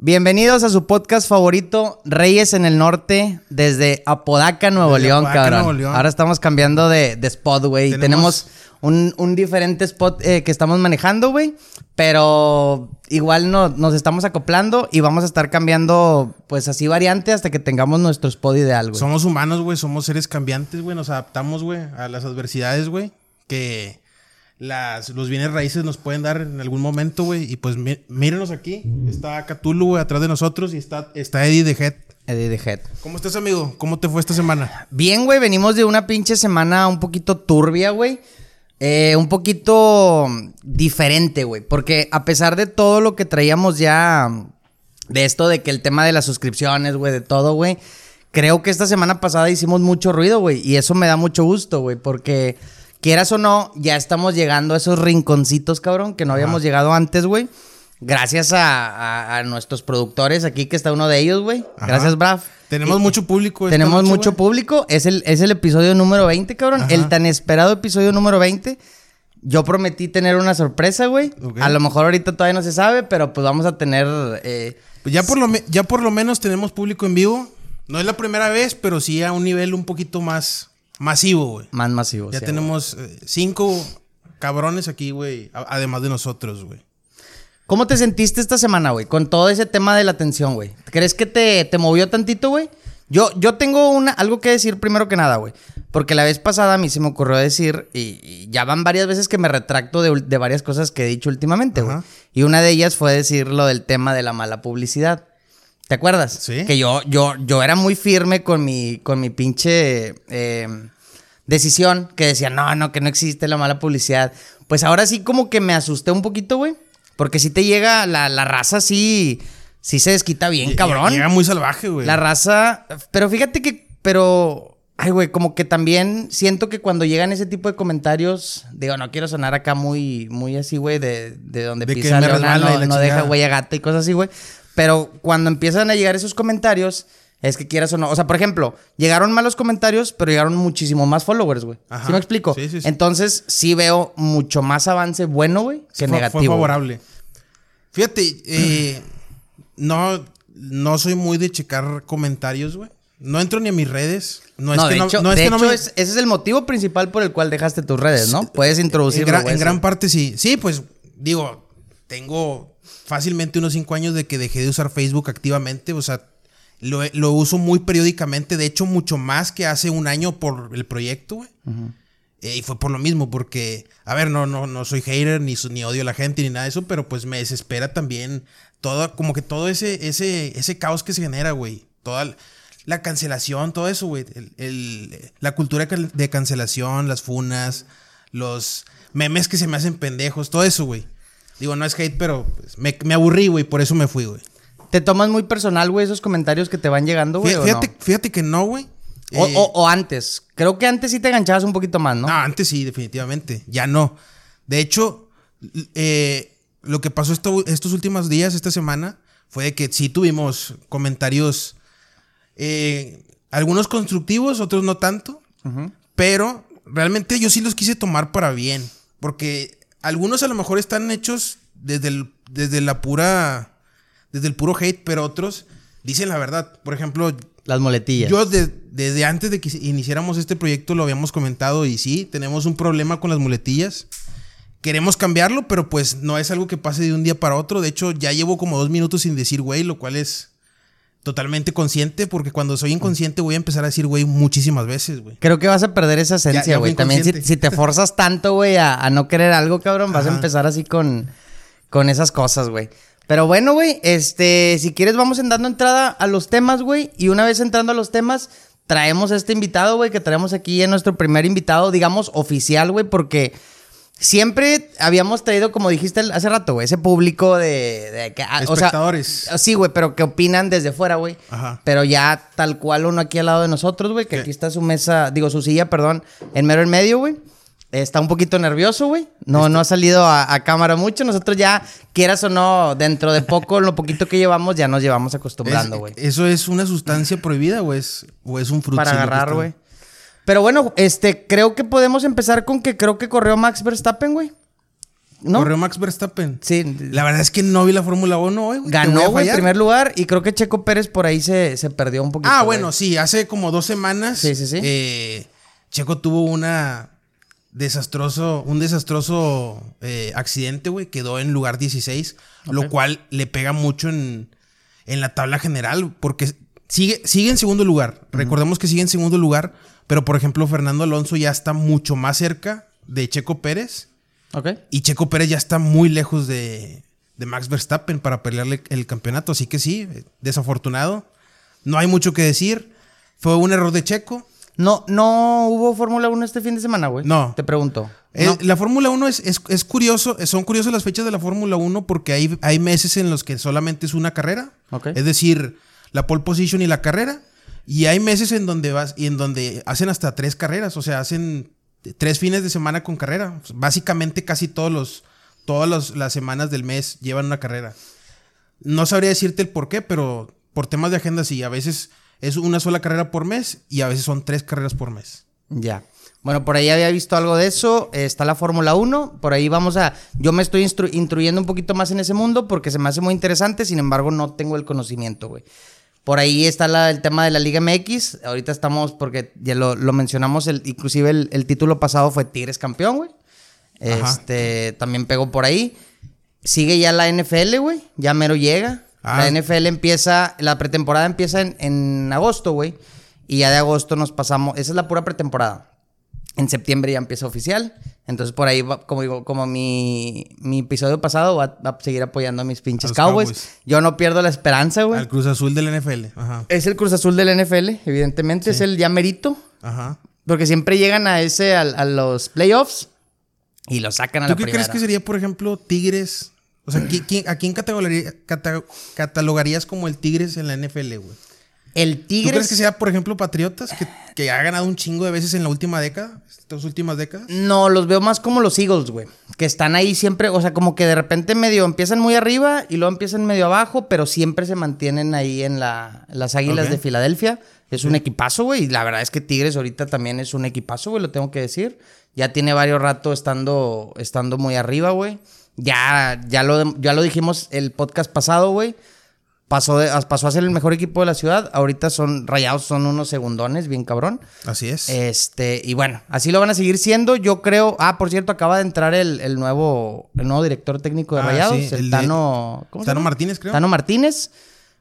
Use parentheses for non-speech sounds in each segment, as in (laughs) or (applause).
Bienvenidos a su podcast favorito, Reyes en el Norte, desde Apodaca, Nuevo Desde León, Apodaca, cabrón. Nuevo León. Ahora estamos cambiando de, de spot, güey. Tenemos, Tenemos- un, un diferente spot eh, que estamos manejando, güey. Pero igual no, nos estamos acoplando y vamos a estar cambiando, pues así variante hasta que tengamos nuestro spot ideal, güey. Somos humanos, güey. Somos seres cambiantes, güey. Nos adaptamos, güey, a las adversidades, güey. Que las, los bienes raíces nos pueden dar en algún momento, güey. Y pues mí- mírenos aquí. Está Cthulhu, güey, atrás de nosotros. Y está, está Eddie de Head. Eddie the Head. ¿Cómo estás, amigo? ¿Cómo te fue esta semana? Bien, güey, venimos de una pinche semana un poquito turbia, güey. Eh, un poquito diferente, güey. Porque a pesar de todo lo que traíamos ya de esto de que el tema de las suscripciones, güey, de todo, güey. Creo que esta semana pasada hicimos mucho ruido, güey. Y eso me da mucho gusto, güey. Porque quieras o no, ya estamos llegando a esos rinconcitos, cabrón, que no habíamos llegado antes, güey. Gracias a, a- a nuestros productores aquí, que está uno de ellos, güey. Gracias, Brav. Tenemos Y- mucho público. tenemos noche, mucho público. Es el, es el episodio número 20, cabrón. Ajá. El tan esperado episodio número 20. Yo prometí tener una sorpresa, güey. A lo mejor ahorita todavía no se sabe, pero pues vamos a tener... eh, Pues ya, por lo ya por lo menos tenemos público en vivo. No es la primera vez, pero sí a un nivel un poquito más masivo, güey. más masivos. Ya sí, tenemos eh, cinco cabrones aquí, güey. Además de nosotros, güey. ¿Cómo te sentiste esta semana, güey? Con todo ese tema de la atención, güey. ¿Crees que te, te movió tantito, güey? Yo, yo tengo una, algo que decir primero que nada, güey. Porque la vez pasada a mí se me ocurrió decir, y, y ya van varias veces que me retracto de, de varias cosas que he dicho últimamente, güey. Y una de ellas fue decir lo del tema de la mala publicidad. ¿Te acuerdas? Sí. Que yo, yo, yo era muy firme con mi, con mi pinche eh, decisión, que decía, no, no, que no existe la mala publicidad. Pues ahora sí como que me asusté un poquito, güey. Porque si te llega, la, la raza sí, sí se desquita bien, cabrón. Llega muy salvaje, güey. La raza, pero fíjate que, pero, ay, güey, como que también siento que cuando llegan ese tipo de comentarios, digo, no quiero sonar acá muy, muy así, güey, de, de donde De pisa Leona, no, no deja chingada. huella gata y cosas así, güey. Pero cuando empiezan a llegar esos comentarios, es que quieras o no. O sea, por ejemplo, llegaron malos comentarios, pero llegaron muchísimo más followers, güey. ¿Sí me explico? Sí, sí, sí. Entonces, sí veo mucho más avance bueno, güey, que fue- negativo. Fue favorable. Fíjate, eh, (clears throat) no, no soy muy de checar comentarios, güey. No entro ni a mis redes. No es No, que de no, hecho, no es de que no hecho me- es- ese es el motivo principal por el cual dejaste tus redes, ¿no? Puedes En, introducirlo, gran, en eso. gran parte sí. Sí, pues digo, tengo fácilmente unos cinco años de que dejé de usar Facebook activamente. O sea, lo, lo uso muy periódicamente. De hecho, mucho más que hace un año por el proyecto, güey. Eh, y fue por lo mismo, porque, a ver, no, no, no soy hater, ni, ni odio a la gente, ni nada de eso, pero pues me desespera también todo, como que todo ese, ese, ese caos que se genera, güey. Toda la cancelación, todo eso, güey. El- el- la cultura de cancelación, las funas, los memes que se me hacen pendejos, todo eso, güey. Digo, no es hate, pero pues, me, me aburrí, güey, por eso me fui, güey. ¿Te tomas muy personal, güey, esos comentarios que te van llegando, güey? Fíjate, no? fíjate que no, güey. O, Eh, o- o antes. Creo que antes sí te enganchabas un poquito más, ¿no? No, antes sí, definitivamente. Ya no. De hecho, eh, lo que pasó esto- estos últimos días, esta semana, fue de que sí tuvimos comentarios, eh, algunos constructivos, otros no tanto, pero realmente yo sí los quise tomar para bien, porque algunos a lo mejor están hechos desde, el- desde la pura, desde el puro hate, pero otros dicen la verdad. Por ejemplo, Las muletillas. yo de- desde antes de que iniciáramos este proyecto lo habíamos comentado y sí, tenemos un problema con las muletillas. Queremos cambiarlo, pero pues no es algo que pase de un día para otro. De hecho, ya llevo como dos minutos sin decir güey, lo cual es totalmente consciente, porque cuando soy inconsciente voy a empezar a decir güey muchísimas veces, güey. Creo que vas a perder esa esencia, güey. También si, te forzas tanto, güey, a, a no querer algo, cabrón, vas a empezar así con, con esas cosas, güey. Pero bueno, güey, este, si quieres vamos en dando entrada a los temas, güey. Y una vez entrando a los temas, traemos a este invitado, güey, que traemos aquí en nuestro primer invitado, digamos, oficial, güey, porque siempre habíamos traído, como dijiste hace rato, güey, ese público de... de que, ah, o sea, Espectadores. Sí, güey, pero que opinan desde fuera, güey. Ajá. Pero ya tal cual uno aquí al lado de nosotros, güey, que ¿Qué? aquí está su mesa, digo, su silla, perdón, en mero en medio, güey. Está un poquito nervioso, güey. No, no ha salido a, a cámara mucho. Nosotros ya, quieras o no, dentro de poco, lo poquito que llevamos, ya nos llevamos acostumbrando, güey. ¿Eso es una sustancia prohibida o es, o es un fruto? Para agarrar, güey. Pero bueno, este, creo que podemos empezar con que creo que corrió Max Verstappen, güey. ¿No? Corrió Max Verstappen. Sí. La verdad es que no vi la Fórmula 1 hoy, güey. Ganó, güey, en primer lugar. Y creo que Checo Pérez por ahí se, se perdió un poquito. Ah, güey. bueno, sí, hace como dos semanas. Sí, sí, sí. eh, Checo tuvo una desastroso, un desastroso eh, accidente, güey. Quedó en lugar 16, lo cual le pega mucho en, en la tabla general, porque sigue, sigue en segundo lugar. Recordemos que sigue en segundo lugar, pero por ejemplo, Fernando Alonso ya está mucho más cerca de Checo Pérez. Ok. Y Checo Pérez ya está muy lejos de, de Max Verstappen para pelearle el campeonato. Así que sí, desafortunado. No hay mucho que decir. Fue un error de Checo. No, no hubo Fórmula 1 este fin de semana, güey. No. Te pregunto. Eh, No. La Fórmula 1 es, es, es curioso, son curiosas las fechas de la Fórmula 1 porque hay, hay meses en los que solamente es una carrera. Ok. Es decir, la pole position y la carrera. Y hay meses en donde vas y en donde hacen hasta tres carreras. O sea, hacen tres fines de semana con carrera. Básicamente casi todos los, todas las semanas del mes llevan una carrera. No sabría decirte el por qué, pero por temas de agenda sí. A veces es una sola carrera por mes y a veces son tres carreras por mes. Ya. Bueno, por ahí había visto algo de eso. Está la Fórmula 1. Por ahí vamos a. Yo me estoy instru- instruyendo un poquito más en ese mundo porque se me hace muy interesante. Sin embargo, no tengo el conocimiento, güey. Por ahí está la- el tema de la Liga MX. Ahorita estamos, porque ya lo, lo mencionamos, el, inclusive el, el título pasado fue Tigres campeón, güey. Este, también pegó por ahí. Sigue ya la NFL, güey. Ya mero llega. Ah. La NFL empieza, la pretemporada empieza en, en agosto, güey. Y ya de agosto nos pasamos, esa es la pura pretemporada. En septiembre ya empieza oficial. Entonces por ahí, va- como digo, como mi, mi episodio pasado, va, va a seguir apoyando a mis pinches A Cowboys. Cowboys. Yo no pierdo la esperanza, güey. Al Cruz Azul del NFL. Ajá. Es el Cruz Azul del NFL, evidentemente. Es el ya merito. Ajá. Porque siempre llegan a ese, al- a, los playoffs y lo sacan a ¿Tú la qué primera. crees que sería, por ejemplo, Tigres? O sea, ¿qui- quién- ¿a quién catalogaría- cata- catalogarías como el Tigres en la NFL, güey? El ¿Tú Tigres. crees que sea, por ejemplo, Patriotas, que, que ha ganado un chingo de veces en la última década? Estas últimas décadas. No, los veo más como los Eagles, güey. Que están ahí siempre, o sea, como que de repente medio empiezan muy arriba y luego empiezan medio abajo, pero siempre se mantienen ahí en la, las Águilas de Filadelfia. Es un equipazo, güey. Y la verdad es que Tigres ahorita también es un equipazo, güey, lo tengo que decir. Ya tiene varios rato estando, estando muy arriba, güey. Ya, ya, lo, ya lo dijimos el podcast pasado, güey. Pasó, de- pasó a ser el mejor equipo de la ciudad. Ahorita son rayados, son unos segundones, bien cabrón. Así es. Este, y bueno, así lo van a seguir siendo. Yo creo. Ah, por cierto, acaba de entrar el, el nuevo, el nuevo director técnico de Ah, Rayados, sí, el, Tano. ¿cómo se Tano llama? Martínez, creo. Tano Martínez.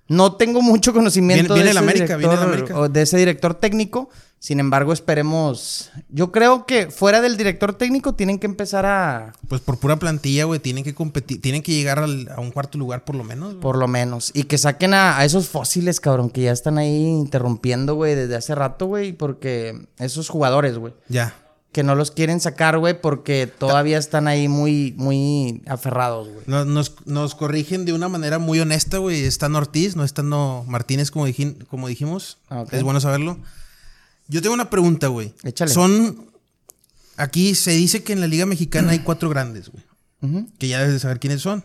No tengo mucho conocimiento Viene- viene de, del ese América, viene director- o de ese director técnico. Sin embargo, esperemos. Yo creo que fuera del director técnico tienen que empezar a. Pues por pura plantilla, güey, tienen que competir, tienen que llegar al- a un cuarto lugar por lo menos. Por lo menos. Y que saquen a, a esos fósiles, cabrón, que ya están ahí interrumpiendo, güey, desde hace rato, güey. Porque esos jugadores, güey. Ya. Que no los quieren sacar, güey, porque todavía están ahí muy, muy aferrados, güey. Nos, nos, corrigen de una manera muy honesta, güey. Están Ortiz, no están no Martínez, como, dijin- como dijimos. Ah. Es bueno saberlo. Yo tengo una pregunta, güey. Échale. Son. Aquí se dice que en la Liga Mexicana hay cuatro grandes, güey. Que ya debes de saber quiénes son.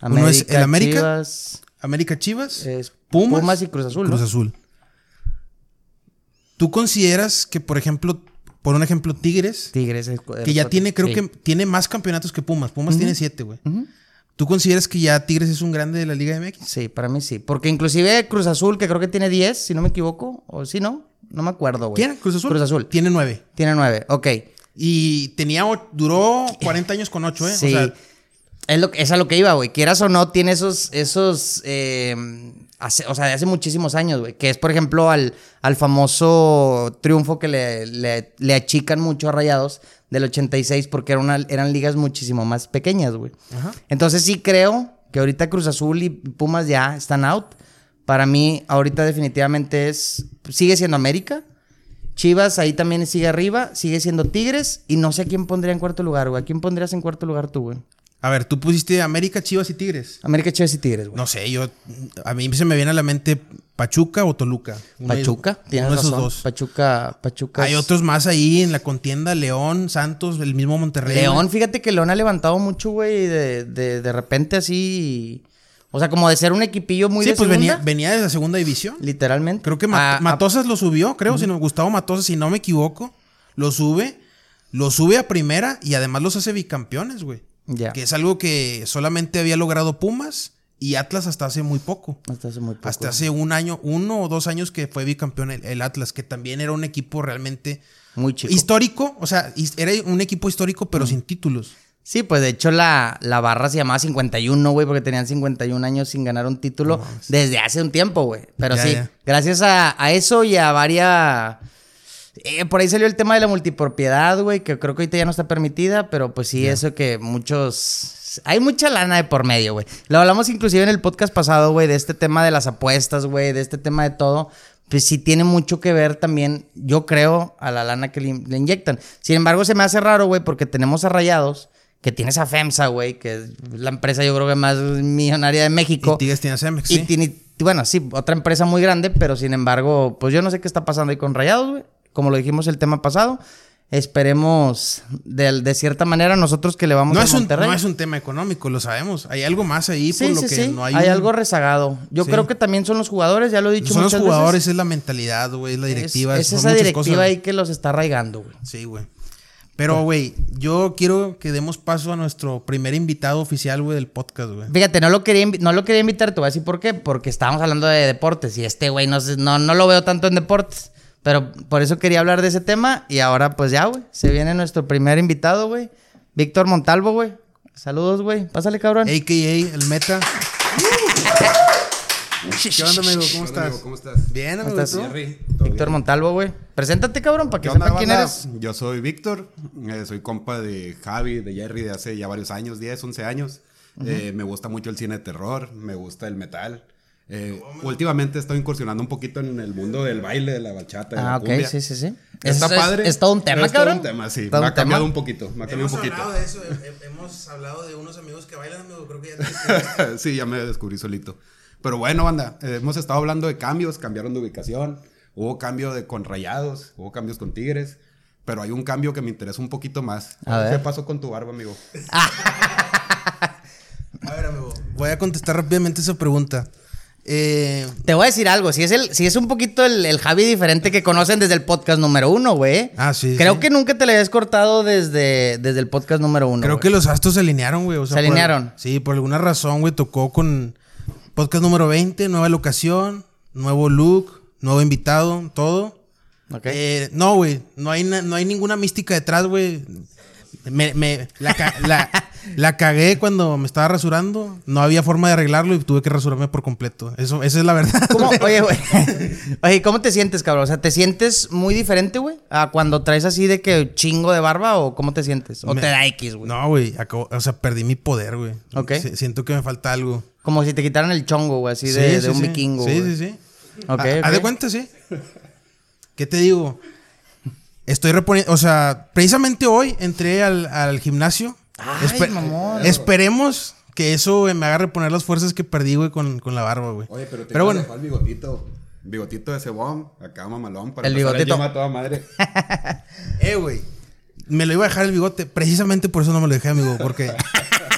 Uno es el América, Chivas, América Chivas, es Pumas, Pumas, y Cruz Azul, Cruz ¿no? Azul. ¿Tú consideras que, por ejemplo, por un ejemplo, Tigres, Tigres. es- que ya tiene, creo sí. que tiene más campeonatos que Pumas? Pumas tiene siete, güey. ¿Tú consideras que ya Tigres es un grande de la Liga MX? Sí, para mí sí. Porque inclusive Cruz Azul, que creo que tiene 10, si no me equivoco. O sí, ¿no? No me acuerdo, güey. ¿Quién? ¿Cruz Azul? Cruz Azul. Tiene nueve. Tiene 9, ok. Y tenía, duró 40 años con ocho, ¿eh? Sí. O sea, es, lo, es a lo que iba, güey. Quieras o no, tiene esos, esos, eh, hace- o sea, de hace muchísimos años, güey. Que es, por ejemplo, al, al famoso triunfo que le, le- le achican mucho a Rayados del 86 porque era una- eran ligas muchísimo más pequeñas, güey. Ajá. Entonces sí creo que ahorita Cruz Azul y Pumas ya están out. Para mí, ahorita definitivamente es, sigue siendo América. Chivas ahí también sigue arriba, sigue siendo Tigres y no sé a quién pondría en cuarto lugar, güey. ¿A quién pondrías en cuarto lugar tú, güey? A ver, tú pusiste América, Chivas y Tigres. América, Chivas y Tigres, güey. No sé, yo. A mí se me viene a la mente Pachuca o Toluca. Uno de- Pachuca, tienes uno de esos dos. Pachuca, Pachuca. Hay es- otros más ahí en la contienda: León, Santos, el mismo Monterrey. León, fíjate que León ha levantado mucho, güey, de, de, de repente así. O sea, como de ser un equipillo muy Sí, de pues segunda, venía, venía de la segunda división. Literalmente. Creo que Mat- A- a- Matosas lo subió, creo, si no, Gustavo Matosas, si no me equivoco, lo sube, lo sube a primera y además los hace bicampeones, güey. Que es algo que solamente había logrado Pumas y Atlas hasta hace muy poco. Hasta hace muy poco. Hasta hace un año, uno o dos años que fue bicampeón el, el Atlas, que también era un equipo realmente Muy chico. histórico. O sea, era un equipo histórico, pero sin títulos. Sí, pues de hecho la, la barra se llamaba 51, güey, porque tenían 51 años sin ganar un título desde hace un tiempo, güey. Pero Ya, sí, ya. gracias a, a eso y a varias... eh, por ahí salió el tema de la multipropiedad, güey, que creo que ahorita ya no está permitida, pero pues sí, eso que muchos... Hay mucha lana de por medio, güey. Lo hablamos inclusive en el podcast pasado, güey, de este tema de las apuestas, güey, de este tema de todo. Pues sí tiene mucho que ver también, yo creo, a la lana que le, le inyectan. Sin embargo, se me hace raro, güey, porque tenemos a Rayados, que tienes a FEMSA, güey, que es la empresa yo creo que más millonaria de México. Y Tigres tiene a Cemex, Y sí. tiene, bueno, sí, otra empresa muy grande, pero sin embargo, pues yo no sé qué está pasando ahí con Rayados, güey. Como lo dijimos el tema pasado. Esperemos de, de cierta manera nosotros que le vamos No a es, un, Monterrey. no es un tema económico, lo sabemos. Hay algo más ahí Sí, por lo que sí. no hay. hay un- algo rezagado. Yo creo que también son los jugadores, ya lo he dicho Son los jugadores, veces. es la mentalidad, güey, es la directiva. Es, es esa directiva cosas. ahí que los está arraigando, güey. Sí, güey. Pero, güey, yo quiero que demos paso a nuestro primer invitado oficial, güey, del podcast, güey. Fíjate, no lo quería, no lo quería invitar, te voy a decir por qué. Porque estábamos hablando de deportes y este güey no, no, no lo veo tanto en deportes. Pero por eso quería hablar de ese tema y ahora pues ya, güey. Se viene nuestro primer invitado, güey. Víctor Montalvo, güey. Saludos, güey. Pásale, cabrón. AKA, el meta. ¿Qué onda, amigo? ¿Cómo estás? amigo, ¿Cómo estás? Bien, ¿Cómo amigo. estás? Jerry, ¿todo Víctor? Montalvo, güey. Preséntate, cabrón, para que ¿Qué onda, sepan quién banda? eres. Yo soy Víctor, eh, soy compa de Javi, de Jerry, de hace ya varios años, 10, 11 años. Eh, me gusta mucho el cine de terror, me gusta el metal. Eh, últimamente estoy incursionando un poquito en el mundo del baile, de la bachata, de Ah, la ok, cumbia. sí, sí, sí. Está Es- es- padre. Es, todo un tema, Es todo cabrón. un tema, sí. Todo Me un ha cambiado tema. un poquito, me ha cambiado Hemos un poquito. hablado de eso, he- he- hemos hablado de unos amigos que bailan, amigo. Creo que ya te (laughs) sí, ya me descubrí solito. Pero bueno, banda, eh, hemos estado hablando de cambios, cambiaron de ubicación, hubo cambio de con Rayados, hubo cambios con Tigres, pero hay un cambio que me interesa un poquito más. A ver. ¿Qué pasó con tu barba, amigo? (laughs) A ver, amigo. Voy a contestar rápidamente esa pregunta. Eh, Te voy a decir algo, si es el, si es un poquito el, el Javi diferente que conocen desde el podcast número uno, güey. Ah, sí, Creo sí. que nunca te le habías cortado desde, desde el podcast número uno. creo güey. que los astros se alinearon, güey. o sea, Se por- alinearon. sí, por alguna razón, güey, tocó con podcast número 20, nueva locación, nuevo look, nuevo invitado, todo. Ok. Eh, no, güey, no hay, no hay ninguna mística detrás, güey. Me, me- la, la- la cagué cuando me estaba rasurando. No había forma de arreglarlo y tuve que rasurarme por completo. Eso, esa es la verdad. ¿Cómo? (laughs) Oye, güey. Oye, ¿cómo te sientes, cabrón? O sea, ¿te sientes muy diferente, güey? A cuando traes así de que chingo de barba o cómo te sientes? ¿O Me- te da X, güey? No, güey, o sea, perdí mi poder, güey. Ok. Si- siento que me falta algo. Como si te quitaran el chongo, güey, así de, Sí, de sí, un sí. vikingo. Sí, sí, sí. Ok, Ah, Haz ok. de cuenta, sí. ¿Qué te digo? Estoy reponiendo, o sea, precisamente hoy entré al, al gimnasio. Ay, mamón. Esperemos que eso me haga reponer las fuerzas que perdí, güey, con, con la barba, güey. Oye, pero te Pero bueno, dejó el bigotito. Bigotito de cebón, acá mamalón, para El bigotito. gym a toda madre. (laughs) eh, güey. Me lo iba a dejar el bigote. Precisamente por eso no me lo dejé, amigo. Porque,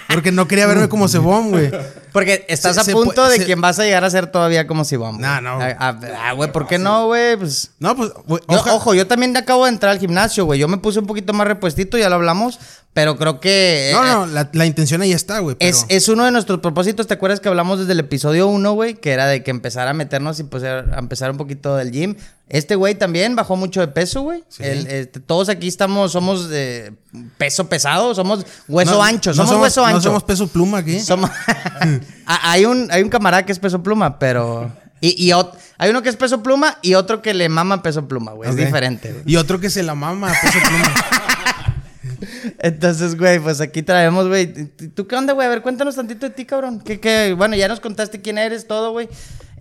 porque no quería verme como cebón, güey. Porque estás Se- a punto de se- quien vas a llegar a ser todavía como si vamos. No, no. Ah, güey, ¿por qué no, güey? Pues. No, pues, güey, Yo- oja- ojo, yo también acabo de entrar al gimnasio, güey. Yo me puse un poquito más repuestito, ya lo hablamos, pero creo que... No, eh, no, la, la intención ahí está, güey. pero- Es, es uno de nuestros propósitos, ¿te acuerdas que hablamos desde el episodio 1, güey? Que era de que empezar a meternos y pues a empezar un poquito del gym. Este güey también bajó mucho de peso, güey. Sí. Este, todos aquí estamos, somos de peso pesado, somos hueso No, ancho, no somos, hueso ancho. No somos peso pluma aquí. Somos- Ah, (laughs) (laughs) hay, un, hay un camarada que es peso pluma, pero... Y, y hay uno que es peso pluma y otro que le mama peso pluma, güey. Es diferente, güey. Y otro que se la mama a peso pluma. (laughs) Entonces, güey, pues aquí traemos, güey. ¿Tú qué onda, güey? A ver, cuéntanos tantito de ti, cabrón. Que, bueno, ya nos contaste quién eres, todo, güey.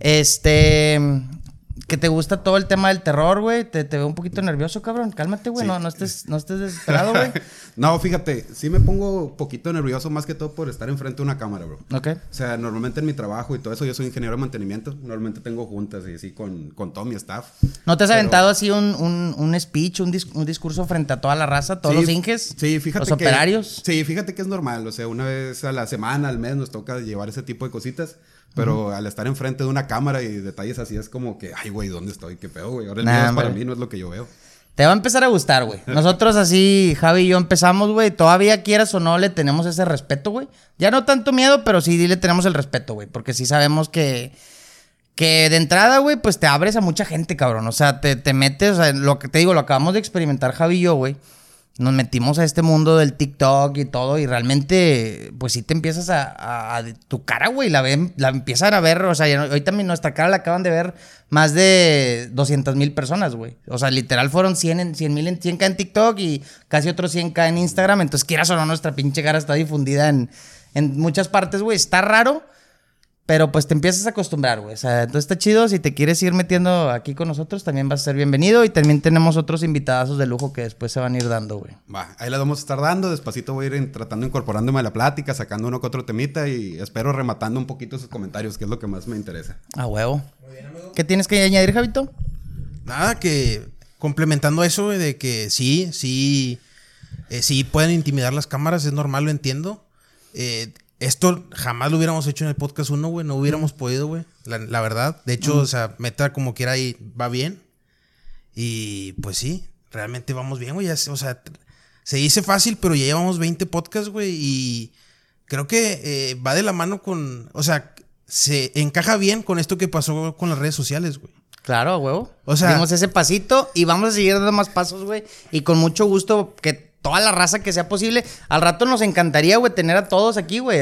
Este. Que te gusta todo el tema del terror, güey. Te, te veo un poquito nervioso, cabrón. Cálmate, güey. Sí. No, no estés, no estés desesperado, güey. (laughs) No, fíjate, sí me pongo un poquito nervioso más que todo por estar enfrente de una cámara, bro. ok. O sea, normalmente en mi trabajo y todo eso, yo soy ingeniero de mantenimiento. Normalmente tengo juntas y así con, con todo mi staff. ¿No te has Pero- aventado así un, un, un speech, un, dis- un discurso frente a toda la raza, todos Sí, los inges? Sí, fíjate Los que- operarios. Sí, fíjate que es normal. O sea, una vez a la semana, al mes, nos toca llevar ese tipo de cositas. Pero al estar enfrente de una cámara y detalles así, es como que, ay, güey, ¿dónde estoy? ¿Qué pedo, güey? Ahora el Nah, video es para mí, no es lo que yo veo. Te va a empezar a gustar, güey. (laughs) Nosotros así, Javi y yo empezamos, güey. Todavía quieras o no, le tenemos ese respeto, güey. Ya no tanto miedo, pero sí le tenemos el respeto, güey. Porque sí sabemos que que de entrada, güey, pues te abres a mucha gente, cabrón. O sea, te, te metes, o sea, lo que te digo, lo acabamos de experimentar Javi y yo, güey. Nos metimos a este mundo del TikTok y todo, y realmente, pues sí te empiezas a. a- tu cara, güey, la ven, la empiezan a ver. O sea, hoy también nuestra cara la acaban de ver más de 200 mil personas, güey. O sea, literal fueron 100 en 100 mil en 100k en TikTok y casi otros 100k en Instagram. Entonces, quieras o no, nuestra pinche cara está difundida en, en muchas partes, güey. Está raro. Pero pues te empiezas a acostumbrar, güey. O sea, entonces está chido. Si te quieres ir metiendo aquí con nosotros, también vas a ser bienvenido. Y también tenemos otros invitadazos de lujo que después se van a ir dando, güey. Va, ahí las vamos a estar dando. Despacito voy a ir tratando incorporándome a la plática, sacando uno que otro temita y espero rematando un poquito sus comentarios, que es lo que más me interesa. A huevo. ¿Qué tienes que añadir, Javito? Nada, que complementando eso, güey, de que sí, sí, eh, sí pueden intimidar las cámaras, es normal, lo entiendo. Eh, esto jamás lo hubiéramos hecho en el podcast 1, güey, no hubiéramos podido, güey, la, la verdad. De hecho, o sea, meta como quiera ahí va bien. Y pues sí, realmente vamos bien, güey. O sea, se dice fácil, pero ya llevamos 20 podcasts, güey, y creo que eh, va de la mano con, o sea, se encaja bien con esto que pasó con las redes sociales, güey. Claro, huevo. O sea- Dimos ese pasito y vamos a seguir dando más pasos, güey. Y con mucho gusto que toda la raza que sea posible. Al rato nos encantaría, güey, tener a todos aquí, güey.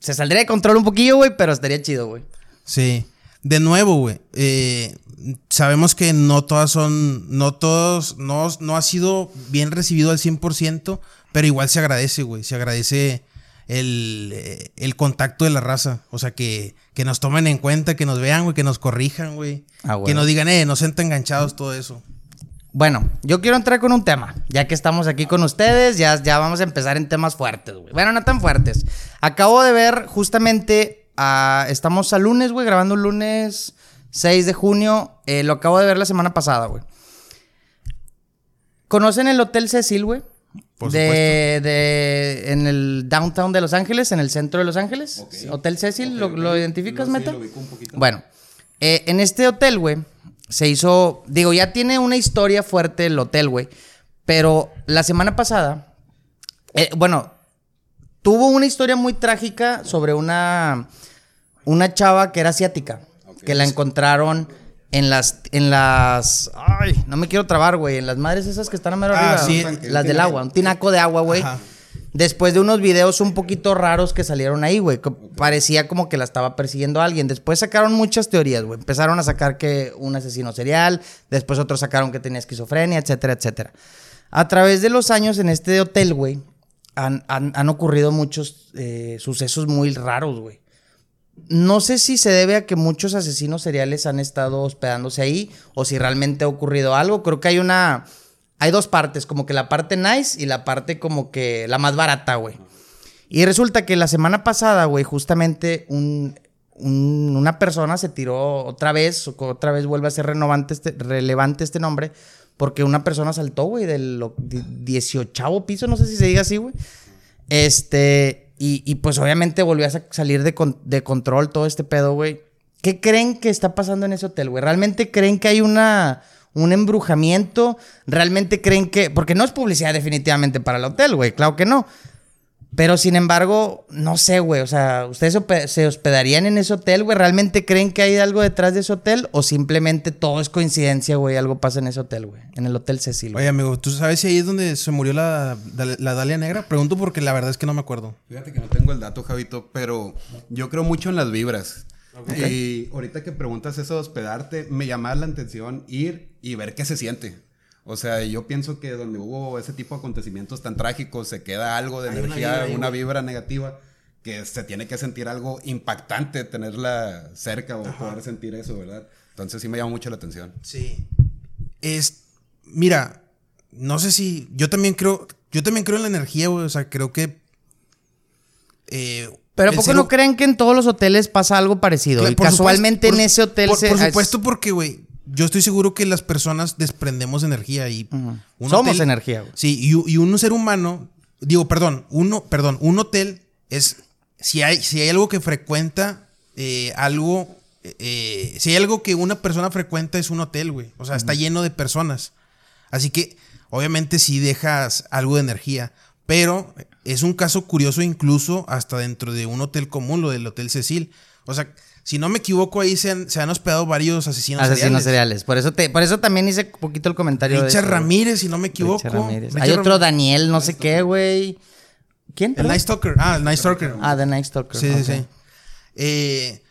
Se saldría de control un poquillo, güey, pero estaría chido, güey. Sí. De nuevo, güey. eh, sabemos que no todas son. No todos. No, no ha sido bien recibido al 100%. Pero igual se agradece, güey. Se agradece el, eh, el contacto de la raza. O sea, que, que nos tomen en cuenta, que nos vean, güey. Que nos corrijan, güey. Ah, que nos digan, eh, no sean tan enganchados, todo eso. Bueno, yo quiero entrar con un tema. Ya que estamos aquí con ustedes, ya, ya vamos a empezar en temas fuertes, güey. Bueno, no tan fuertes. Acabo de ver justamente, ah, estamos a lunes, güey, grabando el lunes 6 de junio. Eh, lo acabo de ver la semana pasada, güey. ¿Conocen el Hotel Cecil, güey? Por de, de, en el downtown de Los Ángeles, en el centro de Los Ángeles. Hotel Cecil, ¿lo, identificas, Lo- sí, Meta? lo ubico un poquito. Bueno, eh, en este hotel, güey, se hizo, digo, ya tiene una historia fuerte el hotel, güey, pero la semana pasada, eh, bueno, tuvo una historia muy trágica sobre una, una chava que era asiática, que la encontraron en las, en las, ay, no me quiero trabar, güey, en las madres esas que están a mero Ah, arriba, sí. las del agua, un tinaco de agua, güey. Ajá. Después de unos videos un poquito raros que salieron ahí, güey. Parecía como que la estaba persiguiendo alguien. Después sacaron muchas teorías, güey. Empezaron a sacar que un asesino serial. Después otros sacaron que tenía esquizofrenia, etcétera, etcétera. A través de los años en este hotel, güey, han ocurrido muchos eh, sucesos muy raros, güey. No sé si se debe a que muchos asesinos seriales han estado hospedándose ahí o si realmente ha ocurrido algo. Creo que hay una. Hay dos partes, como que la parte nice y la parte como que la más barata, güey. Y resulta que la semana pasada, güey, justamente un, un- una persona se tiró otra vez, otra vez vuelve a ser renovante este, relevante este nombre, porque una persona saltó, güey, del lo- di- 18 piso, no sé si se diga así, güey. Este, y, y pues obviamente volvió a sa- salir de, con- de control todo este pedo, güey. ¿Qué creen que está pasando en ese hotel, güey? ¿Realmente creen que hay una, un embrujamiento? ¿Realmente creen que.? Porque no es publicidad definitivamente para el hotel, güey, claro que no. Pero sin embargo, no sé, güey. O sea, ¿ustedes se hospe- se hospedarían en ese hotel, güey? ¿Realmente creen que hay algo detrás de ese hotel? ¿O simplemente todo es coincidencia, güey? Algo pasa en ese hotel, güey. En el Hotel Cecil. Oye, amigo, ¿tú sabes si ahí es donde se murió la, la, la Dalia Negra? Pregunto porque la verdad es que no me acuerdo. Fíjate que no tengo el dato, Javito, pero yo creo mucho en las vibras. Y ahorita que preguntas eso de hospedarte, me llama la atención ir y ver qué se siente. O sea, yo pienso que donde hubo ese tipo de acontecimientos tan trágicos, se queda algo de Hay una energía, vibra una vibra negativa, que se tiene que sentir algo impactante tenerla cerca o poder sentir eso, ¿verdad? Entonces sí me llama mucho la atención. Sí. Es. Mira, no sé si. Yo también creo. Yo también creo en la energía, güey. O sea, creo que. eh, Pero ¿a poco ser no creen que en todos los hoteles pasa algo parecido? Claro, y casualmente supuesto, en ese hotel por, se. por supuesto, porque, güey. Yo estoy seguro que las personas desprendemos energía y. Un Somos hotel- energía, güey. Sí, y, y un ser humano. Digo, perdón, uno, perdón, un hotel es. Si hay, si hay algo que frecuenta, eh, algo. eh, si hay algo que una persona frecuenta es un hotel, güey. O sea, está lleno de personas. Así que, obviamente, sí dejas algo de energía. Pero es un caso curioso incluso hasta dentro de un hotel común, lo del Hotel Cecil. O sea, si no me equivoco, ahí se han, se han hospedado varios asesinos, Asesinos seriales. Por eso te, por eso también hice un poquito el comentario. de Richard güey. Ramírez, si no me equivoco. Richard Ramírez. Richard Hay otro. Daniel, no sé qué, güey. ¿Quién? El? Night Stalker. Ah, el Night Stalker. Ah, The Night Stalker. Sí, sí, sí. Eh,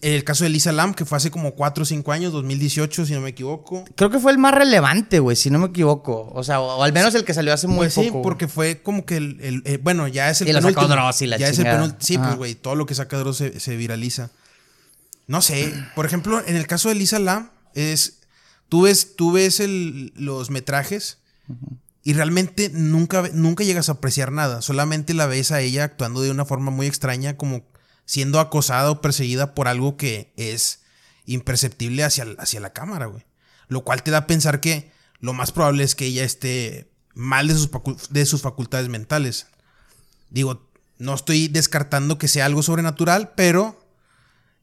el caso de Lisa Lam, que fue hace como 4 o 5 años, 2018, si no me equivoco. Creo que fue el más relevante, güey, si no me equivoco. O sea, o, o al menos el que salió hace muy Pues poco. sí, porque fue como que el, el- eh, bueno, ya es el Y lo sacó penúltimo. Dross y la ya es el penúltimo. Sí, Ajá. pues güey, todo lo que saca Dross se, se viraliza. No sé, por ejemplo, en el caso de Lisa Lam, es, tú ves, tú ves el- los metrajes y realmente nunca, nunca llegas a apreciar nada. Solamente la ves a ella actuando de una forma muy extraña, como siendo acosada o perseguida por algo que es imperceptible hacia, la cámara, güey. Lo cual te da a pensar que lo más probable es que ella esté mal de sus, de sus facultades mentales. Digo, no estoy descartando que sea algo sobrenatural, pero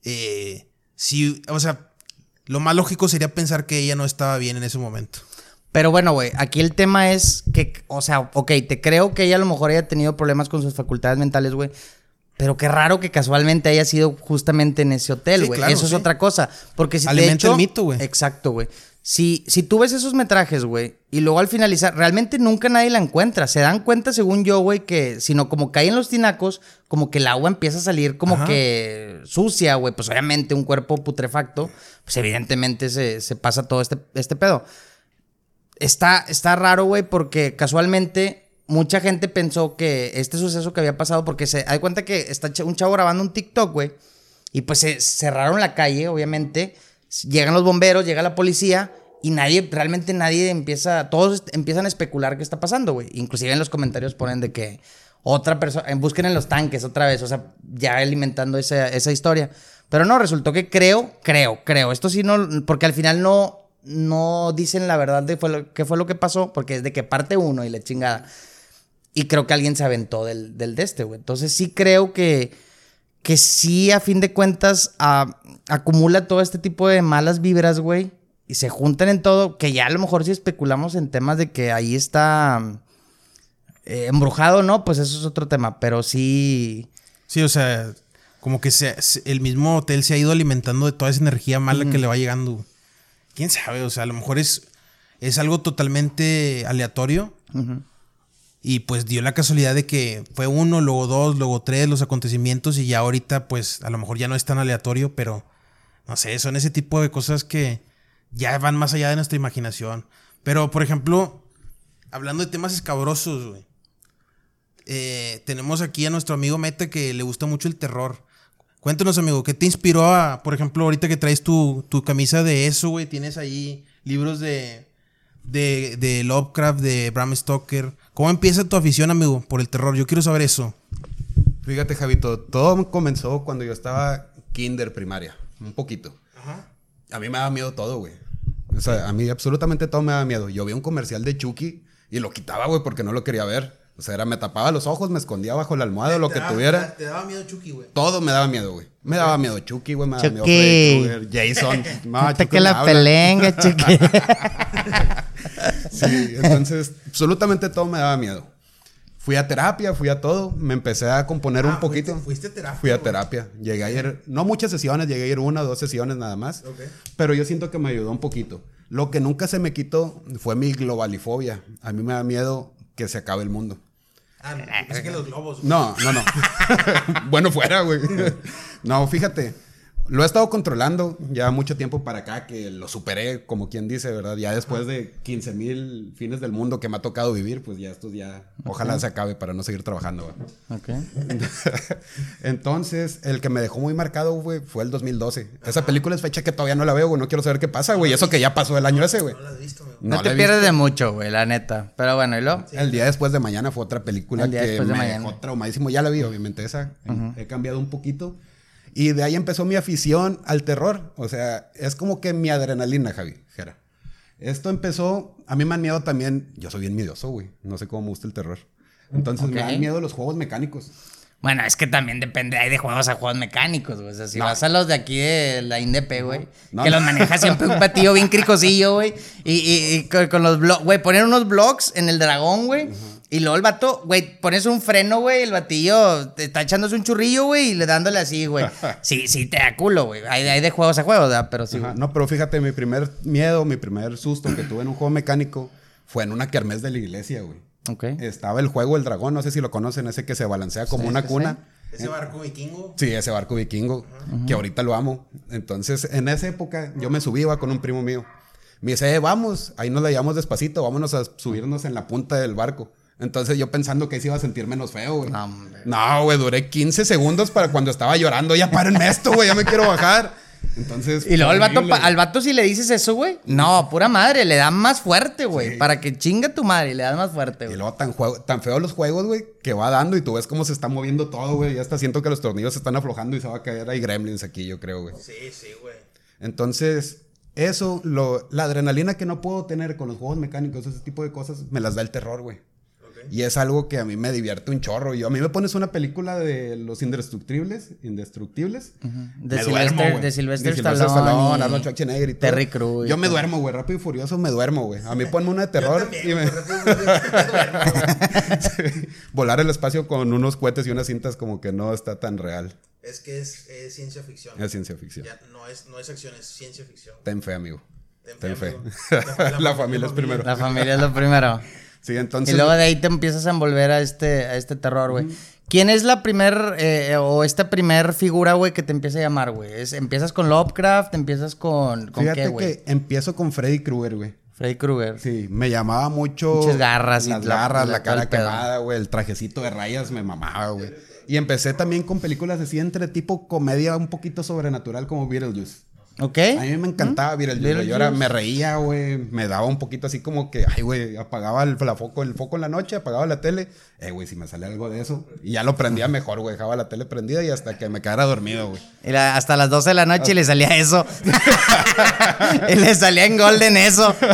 eh, sí, o sea, lo más lógico sería pensar que ella no estaba bien en ese momento. Pero bueno, güey, aquí el tema es que, o sea, ok, te creo que ella a lo mejor haya tenido problemas con sus facultades mentales, güey. Pero qué raro que casualmente haya sido justamente en ese hotel, Sí, güey. claro, Eso es otra cosa. Porque si de Alimenta hecho- el mito, güey. Exacto, güey. Si, si tú ves esos metrajes, güey, y luego al finalizar, realmente nunca nadie la encuentra. Se dan cuenta, según yo, güey, que sino como caen los tinacos, como que el agua empieza a salir como Ajá. que sucia, güey. Pues obviamente un cuerpo putrefacto, pues evidentemente se, se pasa todo este, este pedo. Está, está raro, güey, porque casualmente mucha gente pensó que este suceso que había pasado, porque se da cuenta que está un chavo grabando un TikTok, güey, y pues se cerraron la calle, obviamente. Llegan los bomberos, llega la policía y nadie, realmente nadie empieza, todos empiezan a especular qué está pasando, güey. Inclusive en los comentarios ponen de que otra persona, busquen en los tanques otra vez, o sea, ya alimentando esa, esa historia. Pero no, resultó que creo, creo, creo. Esto sí no, porque al final no, no dicen la verdad de fue lo, qué fue lo que pasó, porque es de que parte uno y la chingada. Y creo que alguien se aventó del, del de este, güey. Entonces sí creo que, que sí, a fin de cuentas, a- acumula todo este tipo de malas vibras, güey. Y se juntan en todo, que ya a lo mejor si especulamos en temas de que ahí está eh, embrujado, ¿no? Pues eso es otro tema, pero sí... Sí, o sea, como que se- el mismo hotel se ha ido alimentando de toda esa energía mala que le va llegando. ¿Quién sabe? O sea, a lo mejor es, es algo totalmente aleatorio. Y pues dio la casualidad de que fue uno, luego dos, luego tres los acontecimientos y ya ahorita pues a lo mejor ya no es tan aleatorio, pero no sé, son ese tipo de cosas que ya van más allá de nuestra imaginación. Pero por ejemplo, hablando de temas escabrosos, güey. eh, tenemos aquí a nuestro amigo Meta que le gusta mucho el terror. Cuéntanos, amigo, ¿qué te inspiró a, por ejemplo, ahorita que traes tu, tu camisa de eso, güey? Tienes ahí libros de, de, de Lovecraft, de Bram Stoker. ¿Cómo empieza tu afición, amigo, por el terror? Yo quiero saber eso. Fíjate, Javito, todo comenzó cuando yo estaba kinder primaria, un poquito. A mí me daba miedo todo, güey. O sea, a mí absolutamente todo me daba miedo. Yo vi un comercial de Chucky y lo quitaba, güey, porque no lo quería ver. O sea, era, me tapaba los ojos, me escondía bajo la almohada, lo que tuviera. Te daba miedo Chucky, güey. Todo me daba miedo, güey. Me daba miedo Chucky, güey. Me daba miedo Chucky. Freddy Krueger, Jason. (laughs) No, Hasta Chucky que la habla. pelenga, chiqui. (laughs) Sí, entonces (laughs) absolutamente todo me daba miedo. Fui a terapia, fui a todo, me empecé a componer un poquito. Ah, Fuiste, fuiste a terapia. Fui a terapia. Llegué a ir, no muchas sesiones, llegué a ir una o dos sesiones nada más. Ok. Pero yo siento que me ayudó un poquito. Lo que nunca se me quitó fue mi globalifobia. A mí me da miedo que se acabe el mundo. Ah, pensé que los globos. güey. No, no, no. (laughs) bueno, fuera, güey. (laughs) no, fíjate. Lo he estado controlando ya mucho tiempo para acá, que lo superé, como quien dice, ¿verdad? Ya después de 15 mil fines del mundo que me ha tocado vivir, pues ya estos ya, ojalá se acabe para no seguir trabajando, güey. Ok. (laughs) Entonces, el que me dejó muy marcado, güey, fue el 2012. Esa película es fecha que todavía no la veo, güey. No quiero saber qué pasa, güey. Eso que ya pasó el año ese, güey. No la has visto, güey. No, te pierdes de mucho, güey, la neta. Pero bueno, ¿y lo? El día después de mañana fue otra película El día que después de me mañana. dejó traumadísimo. Ya la vi, obviamente, esa. He cambiado un poquito. Y de ahí empezó mi afición al terror. O sea, es como que mi adrenalina, Javi, Jera. Esto empezó, a mí me han miedo también, yo soy bien miedoso, güey. No sé cómo me gusta el terror. Entonces me dan miedo los juegos mecánicos. Bueno, es que también depende, hay de juegos a juegos mecánicos, güey. O sea, si vas a los de aquí de la INDP, güey, No, que no. los maneja siempre un patillo bien cricosillo, güey. Y, y- y con, los bloques, güey, poner unos blocks en el dragón, güey. Y luego el vato, güey, pones un freno, güey, el batillo te está echándose un churrillo, güey, y le dándole así, güey. (laughs) Sí, sí, te da culo, güey. Hay, hay de juegos a juegos, ¿verdad? Pero sí, Ajá, güey. No, pero fíjate, mi primer miedo, mi primer susto que tuve en un juego mecánico fue en una kermés de la iglesia, güey. Ok. Estaba el juego El Dragón, no sé si lo conocen, ese que se balancea como Sí, una sí, cuna. Ese barco vikingo. Sí, ese barco vikingo, que ahorita lo amo. Entonces, en esa época, yo me subí, iba con un primo mío. Me dice, eh, vamos, ahí nos la llevamos despacito, vámonos a subirnos en la punta del barco. Entonces, yo pensando que ahí se iba a sentir menos feo, güey. No, hombre. No, güey, duré 15 segundos para cuando estaba llorando. Ya párenme esto, güey, ya me quiero bajar. Entonces. Y luego el vato, al vato si le dices eso, güey. No, pura madre, le dan más fuerte, güey. Para que chinga tu madre y le das más fuerte, Y güey. luego tan, juego, tan feo los juegos, güey, que va dando y tú ves cómo se está moviendo todo, güey. Ya hasta siento que los tornillos se están aflojando y se va a caer. Hay gremlins aquí, yo creo, güey. Sí, sí, güey. Entonces, eso, lo, la adrenalina que no puedo tener con los juegos mecánicos, ese tipo de cosas, me las da el terror, güey. Y es algo que a mí me divierte un chorro. Y a mí me pones una película de los indestructibles, indestructibles. De me Sylvester- duermo, de Sylvester Stallone, Stallone y Arnold Schwarzenegger y todo. Terry Crews y Yo me duermo, güey. Rápido y furioso me duermo, güey. A mí (laughs) ponme una de terror también, y me... (laughs) Sí. Volar el espacio con unos cohetes y unas cintas como que no está tan real. Es que es, es ciencia ficción. Es ciencia ficción. Ya no es, no es acción, es ciencia ficción. Ten fe, amigo. Ten Ten fe, (laughs) la familia es primero. La familia es lo primero. Sí, entonces... Y luego de ahí te empiezas a envolver a este, a este terror, güey. ¿Quién es la primer eh, o esta primer figura, güey, que te empieza a llamar, güey? ¿Es- ¿Empiezas con Lovecraft? ¿Empiezas con, con Fíjate qué, güey? que empiezo con Freddy Krueger, güey. Freddy Krueger. Sí, me llamaba mucho. Muchas garras Las la- garras, la- cara quemada, güey. El trajecito de rayas me mamaba, güey. Y empecé también con películas así entre tipo comedia un poquito sobrenatural como Beetlejuice. ¿Ok? A mí me encantaba Beetlejuice, güey. Yo era- me reía, güey. Me daba un poquito así como que, ay, güey, apagaba el, la foco, el foco en la noche, apagaba la tele. Eh, güey, si me sale algo de eso. Y ya lo prendía mejor, güey. Dejaba la tele prendida y hasta que me quedara dormido, güey. La- hasta las 12 de la noche y le salía eso. (laughs) (laughs) y le salía en Golden eso. (laughs)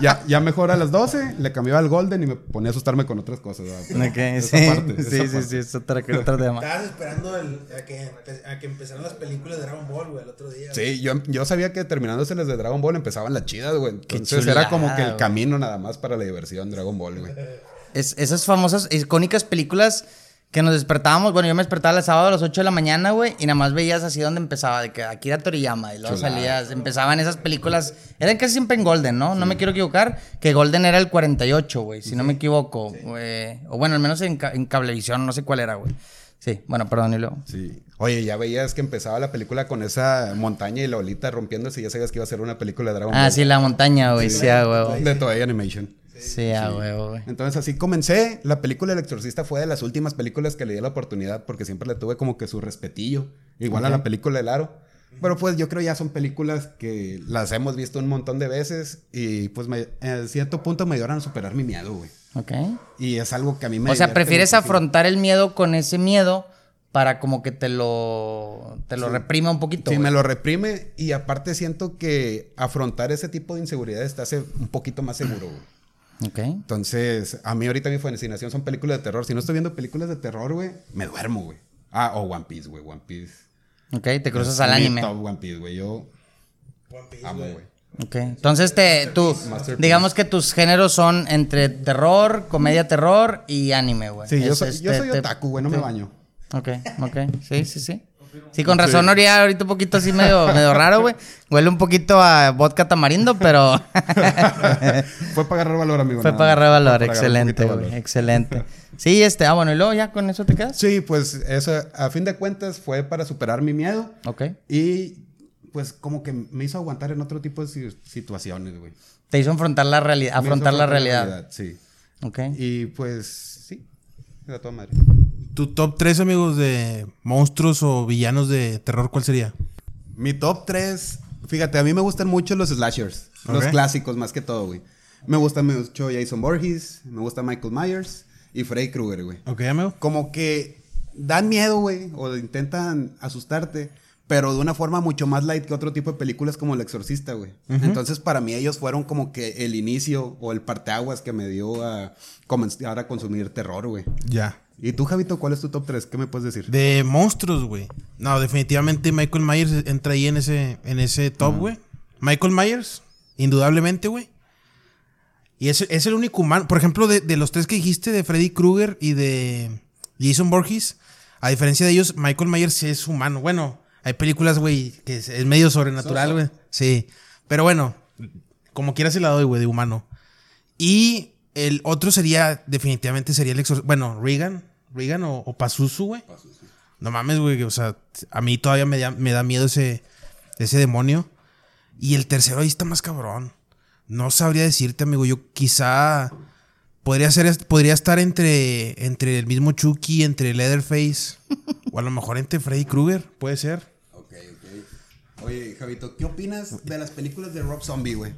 Ya, ya mejor a las 12, le cambiaba al Golden y me ponía a asustarme con otras cosas, sí. parte, esa sí, sí, parte. sí, es otra, otro tema. Estabas esperando el- a, que, a que empezaran las películas de Dragon Ball, güey, el otro día. Sí, yo, yo sabía que terminándose las de Dragon Ball empezaban las chidas, güey. Entonces chulada, era como que el camino nada más para la diversión Dragon Ball, güey. Es- esas famosas, icónicas películas que nos despertábamos. Bueno, yo me despertaba el sábado a las 8 de la mañana, güey, y nada más veías así donde empezaba, de que Akira Toriyama, y luego Chulada. salías, empezaban esas películas, eran casi siempre en Golden, ¿no? No me quiero equivocar, que Golden era el 48, güey, si no me equivoco. güey. O bueno, al menos en, ca- en Cablevisión, no sé cuál era, güey. Sí, bueno, perdón, y luego. Sí. Oye, ya veías que empezaba la película con esa montaña y la olita rompiéndose y ya sabías que iba a ser una película de Dragon Ah, Ball. sí, la montaña, güey, sí. De Toei Animation. Sí, a huevo, güey. Entonces así comencé. La película El Exorcista fue de las últimas películas que le di la oportunidad porque siempre le tuve como que su respetillo. Igual a la película El Aro. Pero pues yo creo ya son películas que las hemos visto un montón de veces y pues me, en cierto punto me ayudaron a superar mi miedo, güey. Ok. Y es algo que a mí me... O sea, prefieres afrontar el miedo con ese miedo para como que te lo, te lo reprima un poquito. Sí, güey. me lo reprime y aparte siento que afrontar ese tipo de inseguridades te hace un poquito más seguro, güey. Ok. Entonces, a mí ahorita mi fascinación son películas de terror. Si no estoy viendo películas de terror, güey, me duermo, güey. Ah, o One Piece, güey, One Piece. Ok, te cruzas Es al anime. top One Piece, güey. Yo One Piece, amo, güey. Ok. Entonces te, tú, digamos que tus géneros son entre terror, comedia terror y anime, güey. Sí, yo soy, yo este, soy te- otaku, güey, no me baño. Ok, ok. Sí, sí, sí. Sí, con razón, Oría, ahorita un poquito así medio, (laughs) medio raro, güey. Huele un poquito a vodka tamarindo, pero (laughs) Fue para agarrar valor, amigo. fue para agarrar valor. Para Excelente, güey. (laughs) Excelente. Sí, este, ah, bueno, y luego ya con eso te quedas. Sí, pues eso, a fin de cuentas, fue para superar mi miedo. Ok. Y pues como que me hizo aguantar en otro tipo de si- situaciones, güey. Te hizo afrontar la realidad, afrontar la afrontar realidad. Sí. Ok. Y pues sí, era toda madre. Tu top 3, amigos, de monstruos o villanos de terror, ¿cuál sería? Mi top 3, fíjate, a mí me gustan mucho los slashers, los clásicos más que todo, güey. Me gusta mucho Jason Voorhees, me gusta Michael Myers y Freddy Krueger, güey. Ok, amigo. Como que dan miedo, güey, o intentan asustarte, pero de una forma mucho más light que otro tipo de películas como El Exorcista, güey. Entonces, para mí ellos fueron como que el inicio o el parteaguas que me dio a comenzar a consumir terror, güey. Ya. ¿Y tú, Javito, cuál es tu top 3? ¿Qué me puedes decir? De monstruos, güey. No, definitivamente Michael Myers entra ahí en ese, en ese top, güey. Michael Myers, indudablemente, güey. Y es, es el único humano. Por ejemplo, de, de los tres que dijiste, de Freddy Krueger y de Jason Borges, a diferencia de ellos, Michael Myers sí es humano. Bueno, hay películas, güey, que es, es medio sobrenatural, güey. Sí. Pero bueno, como quiera se la doy, güey, de humano. Y el otro sería, definitivamente sería el exorcista. Bueno, Regan. Regan o, o Pazuzu, güey. No mames, güey. O sea, a mí todavía me da, me da miedo ese, ese demonio. Y el tercero ahí está más cabrón. No sabría decirte, amigo. Yo quizá podría ser, podría estar entre, entre el mismo Chucky, entre Leatherface. (laughs) o a lo mejor entre Freddy Krueger. Puede ser. Ok, ok. Oye, Javito, ¿qué opinas de las películas de Rob Zombie, güey?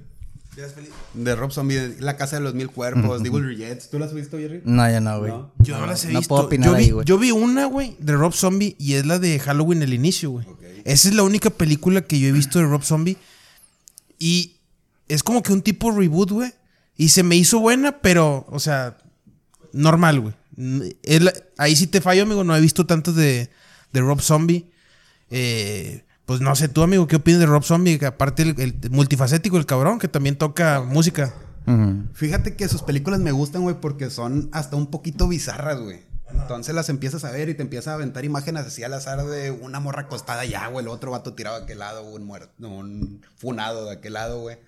De Rob Zombie, La Casa de los Mil Cuerpos, Devil Jets. ¿Tú las has visto, Jerry? No, yo no, güey. No. Yo no, las he no visto. puedo opinar yo, vi, ahí, güey. yo vi una, güey, de Rob Zombie y es la de Halloween el inicio, güey. Esa es la única película que yo he visto de Rob Zombie. Y es como que un tipo reboot, güey. Y se me hizo buena, pero, o sea, normal, güey. Ahí sí te fallo, amigo. No he visto tantos de, de Rob Zombie. Eh, pues no sé, tú, amigo, ¿qué opinas de Rob Zombie? Que aparte el, el multifacético, el cabrón, que también toca música. Fíjate que sus películas me gustan, güey, porque son hasta un poquito bizarras, güey. Entonces las empiezas a ver y te empiezas a aventar imágenes así al azar de una morra acostada allá, güey, el otro vato tirado a aquel lado, un muerto, un funado de aquel lado, güey.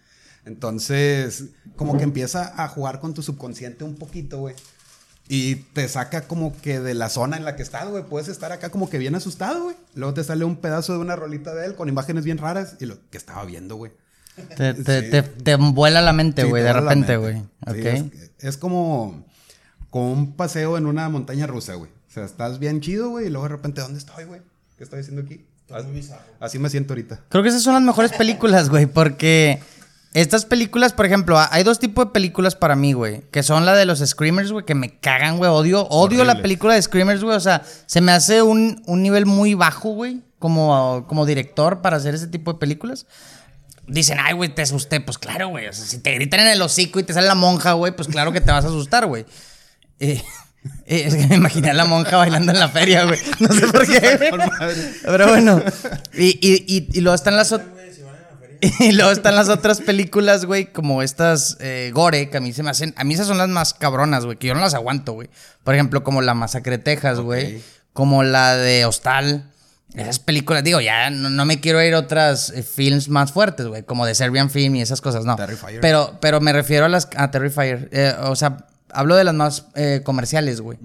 Entonces, como que empieza a jugar con tu subconsciente un poquito, güey. Y te saca como que de la zona en la que estás, güey. Puedes estar acá como que bien asustado, güey. Luego te sale un pedazo de una rolita de él con imágenes bien raras y lo que estaba viendo, güey. Te, (laughs) te, Sí. te, te vuela la mente, güey, de repente, güey. mente. Ok. Sí, es, es como, como un paseo en una montaña rusa, güey. O sea, estás bien chido, güey, y luego de repente, ¿dónde estoy, güey? ¿Qué estoy haciendo aquí? Así, así me siento ahorita. Creo que esas son las mejores películas, güey, porque estas películas, por ejemplo, hay dos tipos de películas para mí, güey, que son la de los Screamers, güey, que me cagan, güey, odio, odio la película de Screamers, güey, o sea, se me hace un, un nivel muy bajo, güey, como, como director para hacer ese tipo de películas. Dicen, ay, güey, te asusté. Pues claro, güey. O sea, si te gritan en el hocico y te sale la monja, güey, pues claro que te vas a asustar, güey. Eh, (laughs) eh, es que me imaginé a la monja bailando en la feria, güey. No sé por qué. Pero bueno. Y, y, y, y luego están las otras. (laughs) Y luego están las otras películas, güey, como estas eh, gore, que a mí se me hacen. A mí esas son las más cabronas, güey, que yo no las aguanto, güey. Por ejemplo, como La Masacre de Texas, güey. Como la de Hostal. Esas películas, digo, ya no, no me quiero ir a otras eh, films más fuertes, güey, como de Serbian Film y esas cosas, no. Terrifier. Pero, pero me refiero a las. A Terrifier. Eh, o sea, hablo de las más eh, comerciales, güey.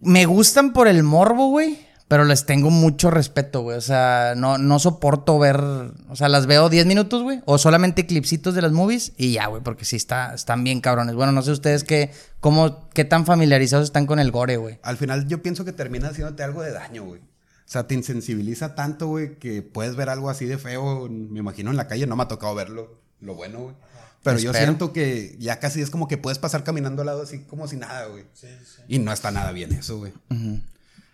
Me gustan por el morbo, güey. Pero les tengo mucho respeto, güey. O sea, no, no soporto ver. O sea, las veo 10 minutos, güey. O solamente clipsitos de las movies. Y ya, güey. Porque sí está, están bien cabrones. Bueno, no sé ustedes qué, cómo, qué tan familiarizados están con el gore, güey. Al final yo pienso que termina haciéndote algo de daño, güey. O sea, te insensibiliza tanto, güey, que puedes ver algo así de feo, me imagino en la calle, no me ha tocado verlo, lo bueno, güey. Pero yo siento que ya casi es como que puedes pasar caminando al lado así como si nada, güey. Y no está nada bien eso, güey.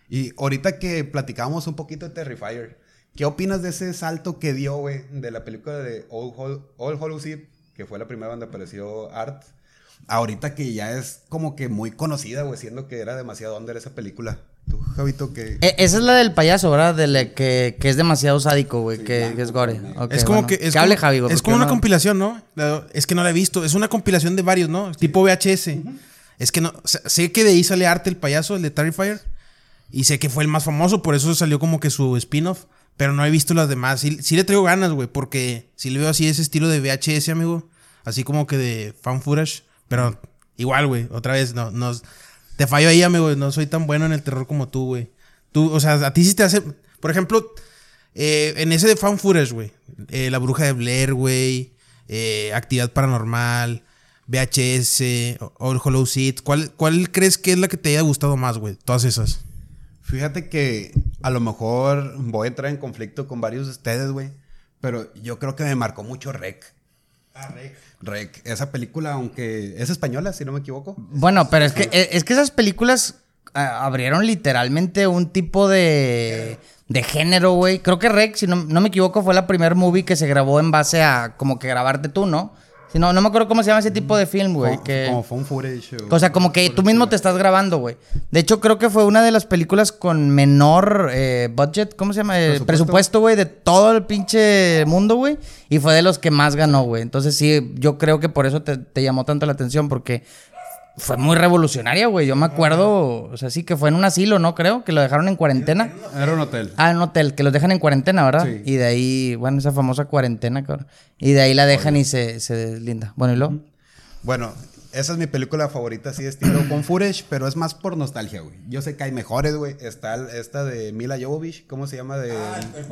Y ahorita que platicábamos un poquito de Terrifier, ¿qué opinas de ese salto que dio, güey, de la película de All, Hol- All Hallows Eve, que fue la primera donde apareció Art? Ahorita que ya es como que muy conocida, güey, siendo que era demasiado under esa película. Tú, Javito, que... Eh, esa es la del payaso, ¿verdad? De la que, que es demasiado sádico, güey. que, es gore. es como bueno. que. Es que hable como, Javi, Es como una no- compilación, ¿no? La- Es que no la he visto. Es una compilación de varios, ¿no? Tipo VHS. Es que no. o sea, sé que de ahí sale Arte el payaso, el de Terrifier. Y sé que fue el más famoso, por eso salió como que su spin-off. Pero no he visto las demás. Sí, le traigo ganas, güey, porque si le veo así ese estilo de VHS, amigo. Así como que de fan footage. Pero igual, güey, otra vez, no, no. Te fallo ahí, amigo. No soy tan bueno en el terror como tú, güey. Tú, o sea, a ti sí te hace. Por ejemplo, eh, en ese de fan footage, güey. eh, la bruja de Blair, güey. eh, actividad paranormal. VHS. All Hollow Seed. ¿Cuál, ¿Cuál crees que es la que te haya gustado más, güey? Todas esas. Fíjate que a lo mejor voy a entrar en conflicto con varios de ustedes, güey. Pero yo creo que me marcó mucho Rec. Ah, Rec. Rec. Esa película, aunque es española, si no me equivoco. Bueno, pero es que, e, es que esas películas ah, abrieron literalmente un tipo de, de género, güey. Creo que Rex, si no, no me equivoco, fue la primer movie que se grabó en base a como que grabarte tú, ¿no? Sí, no, no me acuerdo cómo se llama ese tipo de film, güey. Como- que... Como phone footage. O sea, como que tú mismo te estás grabando, güey. De hecho, creo que fue una de las películas con menor eh, budget, ¿cómo se llama? Eh, Presupuesto. Presupuesto, güey, de todo el pinche mundo, güey. Y fue de los que más ganó, güey. Entonces sí, yo creo que por eso te, te llamó tanto la atención, porque fue muy revolucionaria, güey. Yo me acuerdo, o sea, sí que fue en un asilo, ¿no? Creo que lo dejaron en cuarentena. Era un hotel. Ah, en un hotel, que los dejan en cuarentena, ¿verdad? Sí. Y de ahí, bueno, esa famosa cuarentena, cabrón. Y de ahí la dejan y se, se deslinda. Bueno, ¿y luego? Bueno, esa es mi película favorita, así de estilo con footage, pero es más por nostalgia, güey. Yo sé que hay mejores, güey. Está esta de Mila Jovovich, ¿cómo se llama? De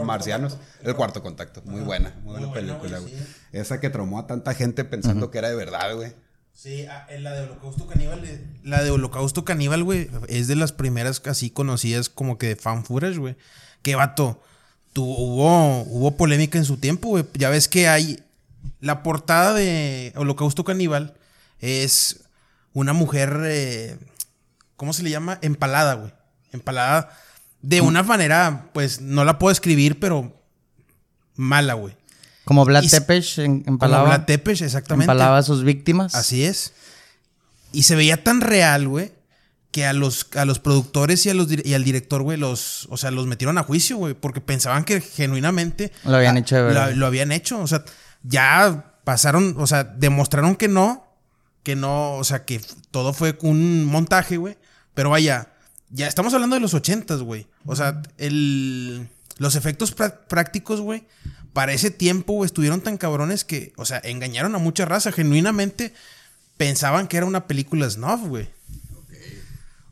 Marcianos. El cuarto contacto. Muy buena, muy buena película, güey. Esa que traumó a tanta gente pensando que era de verdad, güey. Sí, ah, en la de Holocausto Caníbal. eh, La de Holocausto Caníbal, güey, es de las primeras así conocidas como que de fan footage, güey. Que vato. Tu, hubo, hubo polémica en su tiempo, güey. Ya ves que hay. La portada de Holocausto Caníbal es una mujer. eh, ¿Cómo se le llama? Empalada, güey. Empalada. De una manera, pues no la puedo escribir, pero mala, güey. Como Vlad Y Tepes en, Como empalaba, Vlad Tepes, exactamente. empalaba a sus víctimas. Así es. Y se veía tan real, güey, que a los, a los productores y, a los, y al director, güey, los, o sea, los metieron a juicio, güey, porque pensaban que genuinamente Lo habían hecho de verdad. Lo, lo habían hecho. O sea, ya pasaron, o sea, demostraron que no, que no, o sea, que todo fue un montaje, güey. Pero vaya, ya estamos hablando de los ochentas, güey. O sea, el, los efectos prá- prácticos, güey, para ese tiempo, estuvieron tan cabrones que, o sea, engañaron a mucha raza. Genuinamente pensaban que era una película snuff, güey.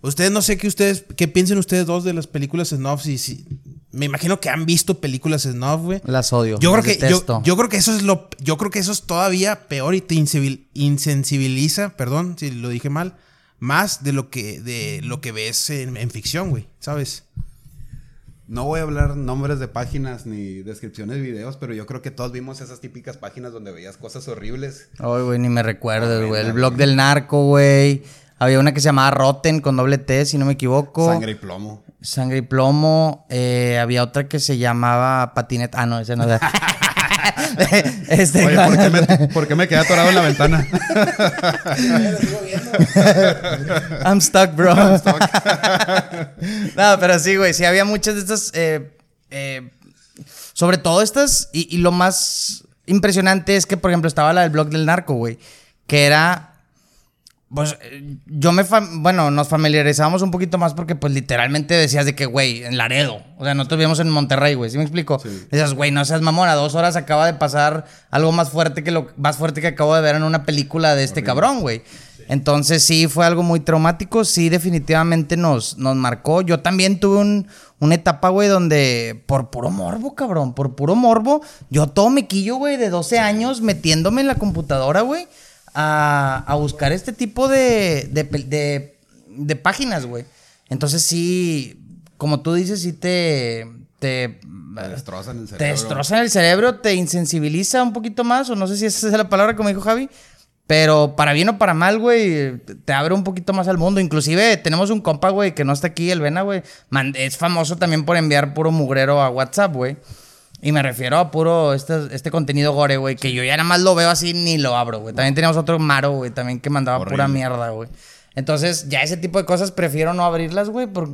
Ustedes no sé qué ustedes, qué piensen ustedes dos de las películas snuff. Si, si, me imagino que han visto películas snuff, güey. Las odio. Yo creo que yo, yo creo que eso es lo yo creo que eso es todavía peor y te insensibil- insensibiliza, perdón si lo dije mal, más de lo que de lo que ves en, en ficción, güey, ¿sabes? No voy a hablar nombres de páginas ni descripciones de videos, pero yo creo que todos vimos esas típicas páginas donde veías cosas horribles. Ay, güey, ni me recuerdes, güey. El blog del narco, güey. Había una que se llamaba Rotten con doble T, si no me equivoco. Sangre y plomo. Sangre y plomo. Eh, había otra que se llamaba patineta. Ah, no, ese no. (laughs) este, Oye, ¿por qué, me, (laughs) por qué me quedé atorado en la ventana? (laughs) I'm stuck, bro. (laughs) no, pero sí, güey. Sí, había muchas de estas. eh, eh, sobre todo estas. Y, y lo más impresionante es que, por ejemplo, estaba la del blog del narco, güey. Que era. Pues eh, yo me. bueno, nos familiarizábamos un poquito más porque, pues literalmente decías de que, güey, en Laredo. O sea, nosotros vivíamos en Monterrey, güey. ¿Sí me explico? Decías, güey, no seas mamón. A dos horas acaba de pasar algo más fuerte que lo más fuerte que acabo de ver en una película de este cabrón, güey. Entonces sí fue algo muy traumático, sí definitivamente nos, nos marcó. Yo también tuve un- una etapa, güey, donde por puro morbo, cabrón, por puro morbo, yo todo me quillo, güey, de 12 años metiéndome en la computadora, güey, a, a buscar este tipo de, de, de- de páginas, güey. Entonces sí, como tú dices, sí te... te Te destrozan el te cerebro. destroza el cerebro, te insensibiliza un poquito más, o no sé si esa es la palabra como dijo Javi, pero para bien o para mal, güey, te- te abre un poquito más al mundo. Inclusive tenemos un compa, güey, que no está aquí, el Vena, güey, man- es famoso también por enviar puro mugrero a WhatsApp, güey. Y me refiero a puro este, este contenido gore, güey, que yo ya nada más lo veo así ni lo abro, güey. También teníamos otro Maro, güey, también que mandaba pura mierda, güey. Entonces, ya ese tipo de cosas prefiero no abrirlas, güey, por,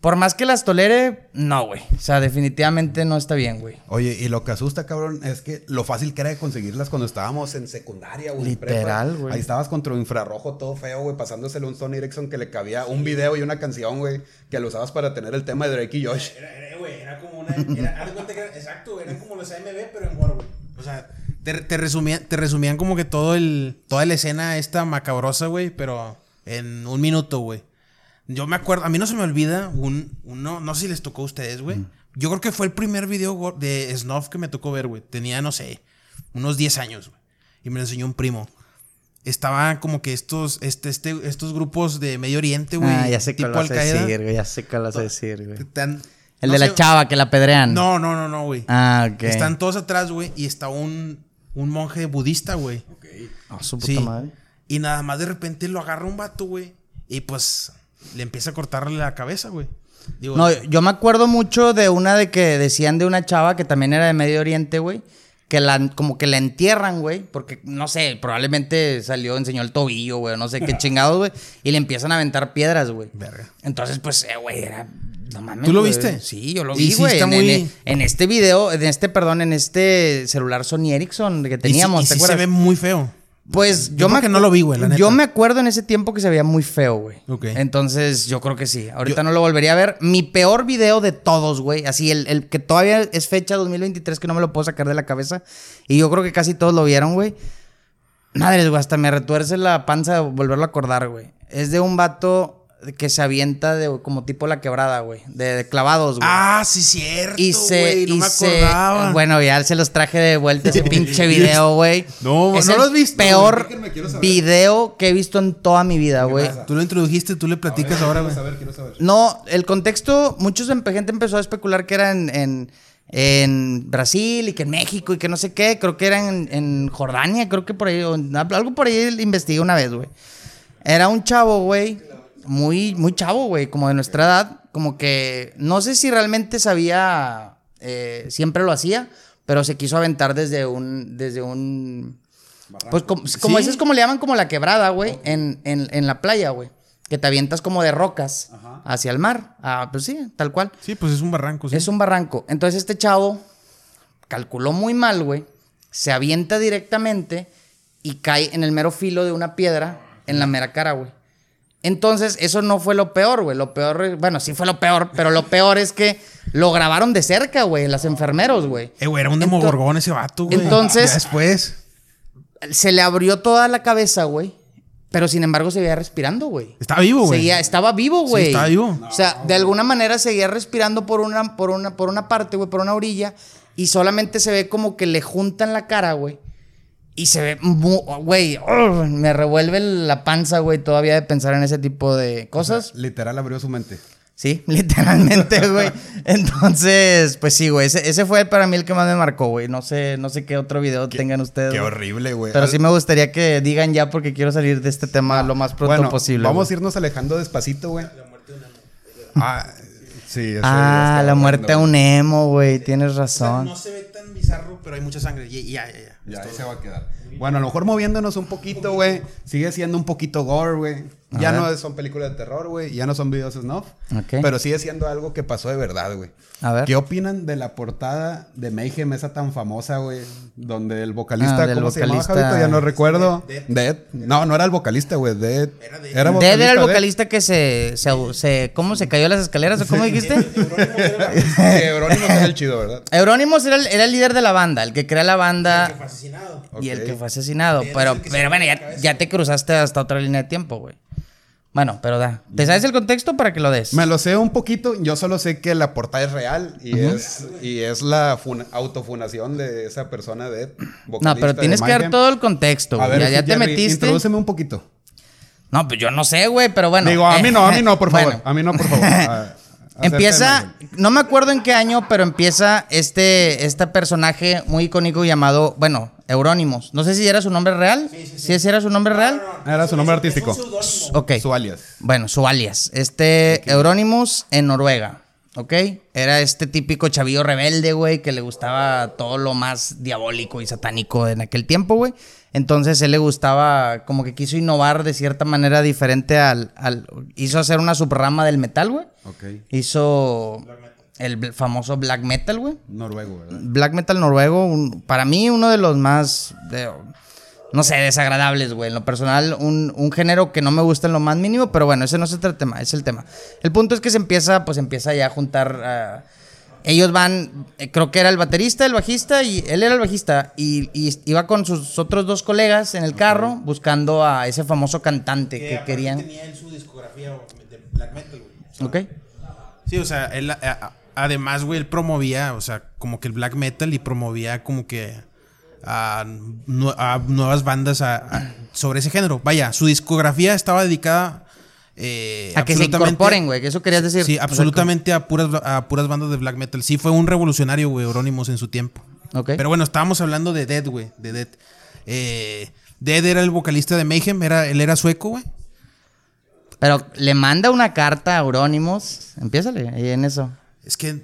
por más que las tolere, no, güey. O sea, definitivamente no está bien, güey. Oye, y lo que asusta, cabrón, es que lo fácil que era de conseguirlas cuando estábamos en secundaria, güey. en Literal, güey. Ahí estabas contra un infrarrojo todo feo, güey, pasándosele un Sony Ericsson que le cabía un video y una canción, güey, que lo usabas para tener el tema de Drake y Josh. Era, era, güey, era como una era, exacto, eran como los AMB pero en War, güey. O sea, te, te resumían te resumían como que todo el toda la escena esta macabrosa, güey, pero en un minuto, güey. Yo me acuerdo, a mí no se me olvida un, uno, no sé si les tocó a ustedes, güey. Yo creo que fue el primer video de Snuff que me tocó ver, güey. Tenía, no sé, unos 10 años, güey. Y me lo enseñó un primo. Estaban como que estos, este, este, estos grupos de Medio Oriente, güey. ah, ya sé tipo vas a decir, güey. Ya sé cuál vas a decir, güey. El no de la chava que la pedrean. No, no, no, no, güey. Ah, ok. Están todos atrás, güey, y está un, un monje budista, güey. Ah, su puta Sí. madre. Y nada más de repente lo agarra un vato, güey. Y pues le empieza a cortarle la cabeza, güey. Digo, No, yo me acuerdo mucho de una de que decían de una chava que también era de Medio Oriente, güey. que la, como que la entierran, güey, porque, no sé, probablemente salió, enseñó el tobillo, güey, no sé qué (laughs) chingados, güey, y le empiezan a aventar piedras, güey. Verga. Entonces, pues, eh, güey, era... No mames, ¿Tú lo güey. viste? Sí, yo lo vi, sí güey. está en, muy- en- en este video, en este, perdón, en este celular Sony Ericsson que teníamos, y sí, ¿te y sí se ve muy feo. Pues Yo me que no lo vi, güey, la neta. Yo me acuerdo en ese tiempo que se veía muy feo, güey. Ok. Entonces, yo creo que sí. Ahorita no lo volvería a ver. Mi peor video de todos, güey. Así, el, el que todavía es fecha 2023 que no me lo puedo sacar de la cabeza. Y yo creo que casi todos lo vieron, güey. Madres, güey, hasta me retuerce la panza volverlo a acordar, güey. Es de un vato que se avienta de como tipo la quebrada, güey. De, de clavados, güey. Ah, sí, cierto. Y se, güey, no y me se- acordaba. bueno, ya se los traje de vuelta ese (laughs) pinche video, güey. No, es no el lo has visto, Peor video que he visto en toda mi vida, güey. Tú lo introdujiste, tú le platicas ahora, güey. Quiero saber, quiero saber. No, el contexto, muchos gente empezó a especular que era en, en, en Brasil y que en México y que no sé qué. Creo que era en, en Jordania, creo que por ahí, o en- algo por ahí investigué una vez, güey. Era un chavo, güey, muy, muy chavo, güey, como de nuestra edad. Como que no sé si realmente sabía, eh, siempre lo hacía, pero se quiso aventar desde un, desde un, pues como, como Sí. es como le llaman como la quebrada, güey, en, en, en la playa, güey. Que te avientas como de rocas hacia el mar. Ah, pues sí, tal cual. Sí, pues es un barranco, sí. Es un barranco. Entonces este chavo calculó muy mal, güey. Se avienta directamente y cae en el mero filo de una piedra en la mera cara, güey. Entonces, eso no fue lo peor, güey. Lo peor, bueno, sí fue lo peor, pero lo peor es que lo grabaron de cerca, güey, las enfermeros, güey. Eh, güey, era un demogorgón ese vato, güey. Entonces- Ya después. Se le abrió toda la cabeza, güey. Pero sin embargo seguía respirando, güey. Estaba vivo, güey. Seguía, estaba vivo, Sí, güey. estaba vivo. O sea, de alguna manera seguía respirando por una, por una, por una parte, güey, por una orilla. Y solamente se ve como que le juntan la cara, güey. Y se ve, mu- güey, me revuelve la panza, güey, todavía de pensar en ese tipo de cosas. Literal abrió su mente. Sí, (laughs) literalmente, güey. Entonces, pues sí, güey. Ese, ese fue para mí el que más me marcó, güey. No sé, no sé qué otro video tengan ustedes. Qué horrible, güey. Pero Al- sí me gustaría que digan ya porque quiero salir de este tema lo más pronto bueno, posible. Vamos a irnos alejando despacito, güey. Ah, sí. ese Ah, ya está la muerte a un emo, güey. Tienes O sea, razón. no se ve tan bizarro, pero hay mucha sangre. Ya, ya, ya. Ya, ahí se va a quedar. Bueno, a lo mejor moviéndonos un poquito, güey. Sigue siendo un poquito gore, güey. A Ya ver. no son películas de terror, güey. Ya no son videos snuff. Pero sigue siendo algo que pasó de verdad, güey. A ver. ¿Qué opinan de la portada de Mayhem, esa tan famosa, güey? Donde el vocalista, Ah, ¿cómo se llamaba, vocalista- Javito? Ya no recuerdo. Dead. No, no era el vocalista, güey. Dead. Era Dead. Era Dead era el Dead. vocalista que se, se, se- ¿Cómo se cayó a las escaleras o cómo dijiste? (laughs) Eurónimos era el chido, ¿verdad? Eurónimos era el, era el líder de la banda, el que crea la banda Fue asesinado. y el que fue asesinado. Dead Pero, es el que se pero bueno, rompe la ya, ya te cruzaste hasta otra línea de tiempo, güey. Bueno, pero da. ¿Te sabes el contexto para que lo des? Me lo sé un poquito. Yo solo sé que la portada es real y, es, y es la funa- autofunación de esa persona de No, pero tienes que dar todo el contexto, A güey. ver, Ya, ya te metiste. Introdúceme un poquito. No, pues yo no sé, güey, pero bueno. Digo, a mí no, a mí no, por favor. bueno. A mí no, por favor. (laughs) Empieza, no me acuerdo en qué año, pero empieza este, este personaje muy icónico llamado, bueno, Eurónimos. No sé si era su nombre real. Sí, sí, ese era su nombre real. Era su nombre artístico. Ok. Su alias. Bueno, su alias. Este Eurónimos en Noruega. ¿Ok? Era este típico chavillo rebelde, güey, que le gustaba todo lo más diabólico y satánico en aquel tiempo, güey. Entonces él le gustaba, como que quiso innovar de cierta manera diferente al. al hizo hacer una subrama del metal, güey. Ok. Hizo el famoso black metal, güey. Noruego, ¿verdad? Black metal noruego, un- para mí uno de los más, de- no sé, desagradables, güey. En lo personal, un, un género que no me gusta en lo más mínimo, pero bueno, ese no es el tema, es el tema. El punto es que se empieza, pues empieza ya a juntar... ah, ellos van, eh, creo que era el baterista, el bajista, y él era el bajista, y, y iba con sus otros dos colegas en el carro buscando a ese famoso cantante que, querían. tenía en su discografía de black metal, güey. ¿Ok? Sí, o sea, él, a- a- además, güey, él promovía, o sea, como que el black metal y promovía como que a, nu- a nuevas bandas a- a- sobre ese género. Vaya, su discografía estaba dedicada eh, A que se incorporen, güey, que eso querías decir. Sí, absolutamente a puras, a puras bandas de black metal. Sí, fue un revolucionario, güey, Euronymous en su tiempo. Pero bueno, estábamos hablando de Dead, güey, de Dead. Eh, Dead era el vocalista de Mayhem, era, él era sueco, güey. Pero le manda una carta a Eurónimos. Empiézale ahí en eso. Es que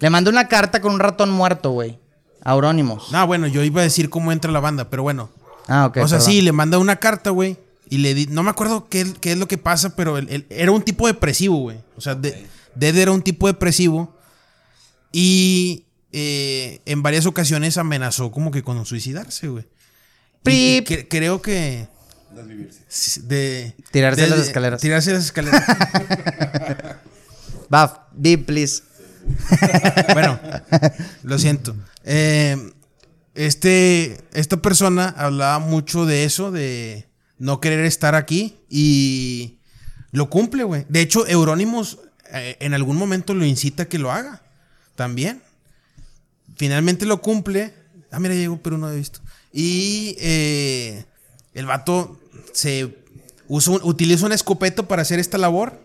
Le manda una carta con un ratón muerto, güey. Aurónimos. Ah, bueno, yo iba a decir cómo entra la banda, pero bueno. Ah, ok. o sea, perdón. sí, le manda una carta, güey. Y le di, no me acuerdo qué, qué es lo que pasa, pero él- él- era un tipo depresivo, güey. O sea, de- Dead era un tipo depresivo. Y eh, en varias ocasiones amenazó como que con suicidarse, güey. Y- creo que. De, Tirarse de- las escaleras. Tirarse las escaleras. (laughs) Va, beep, please. Bueno, lo siento. Eh, este, esta persona hablaba mucho de eso, de no querer estar aquí y lo cumple, güey. De hecho, Eurónimos eh, en algún momento lo incita a que lo haga también. Finalmente lo cumple. Ah, mira, llegó, pero no he visto. Y eh, el vato se usa un- utiliza una escopeta para hacer esta labor.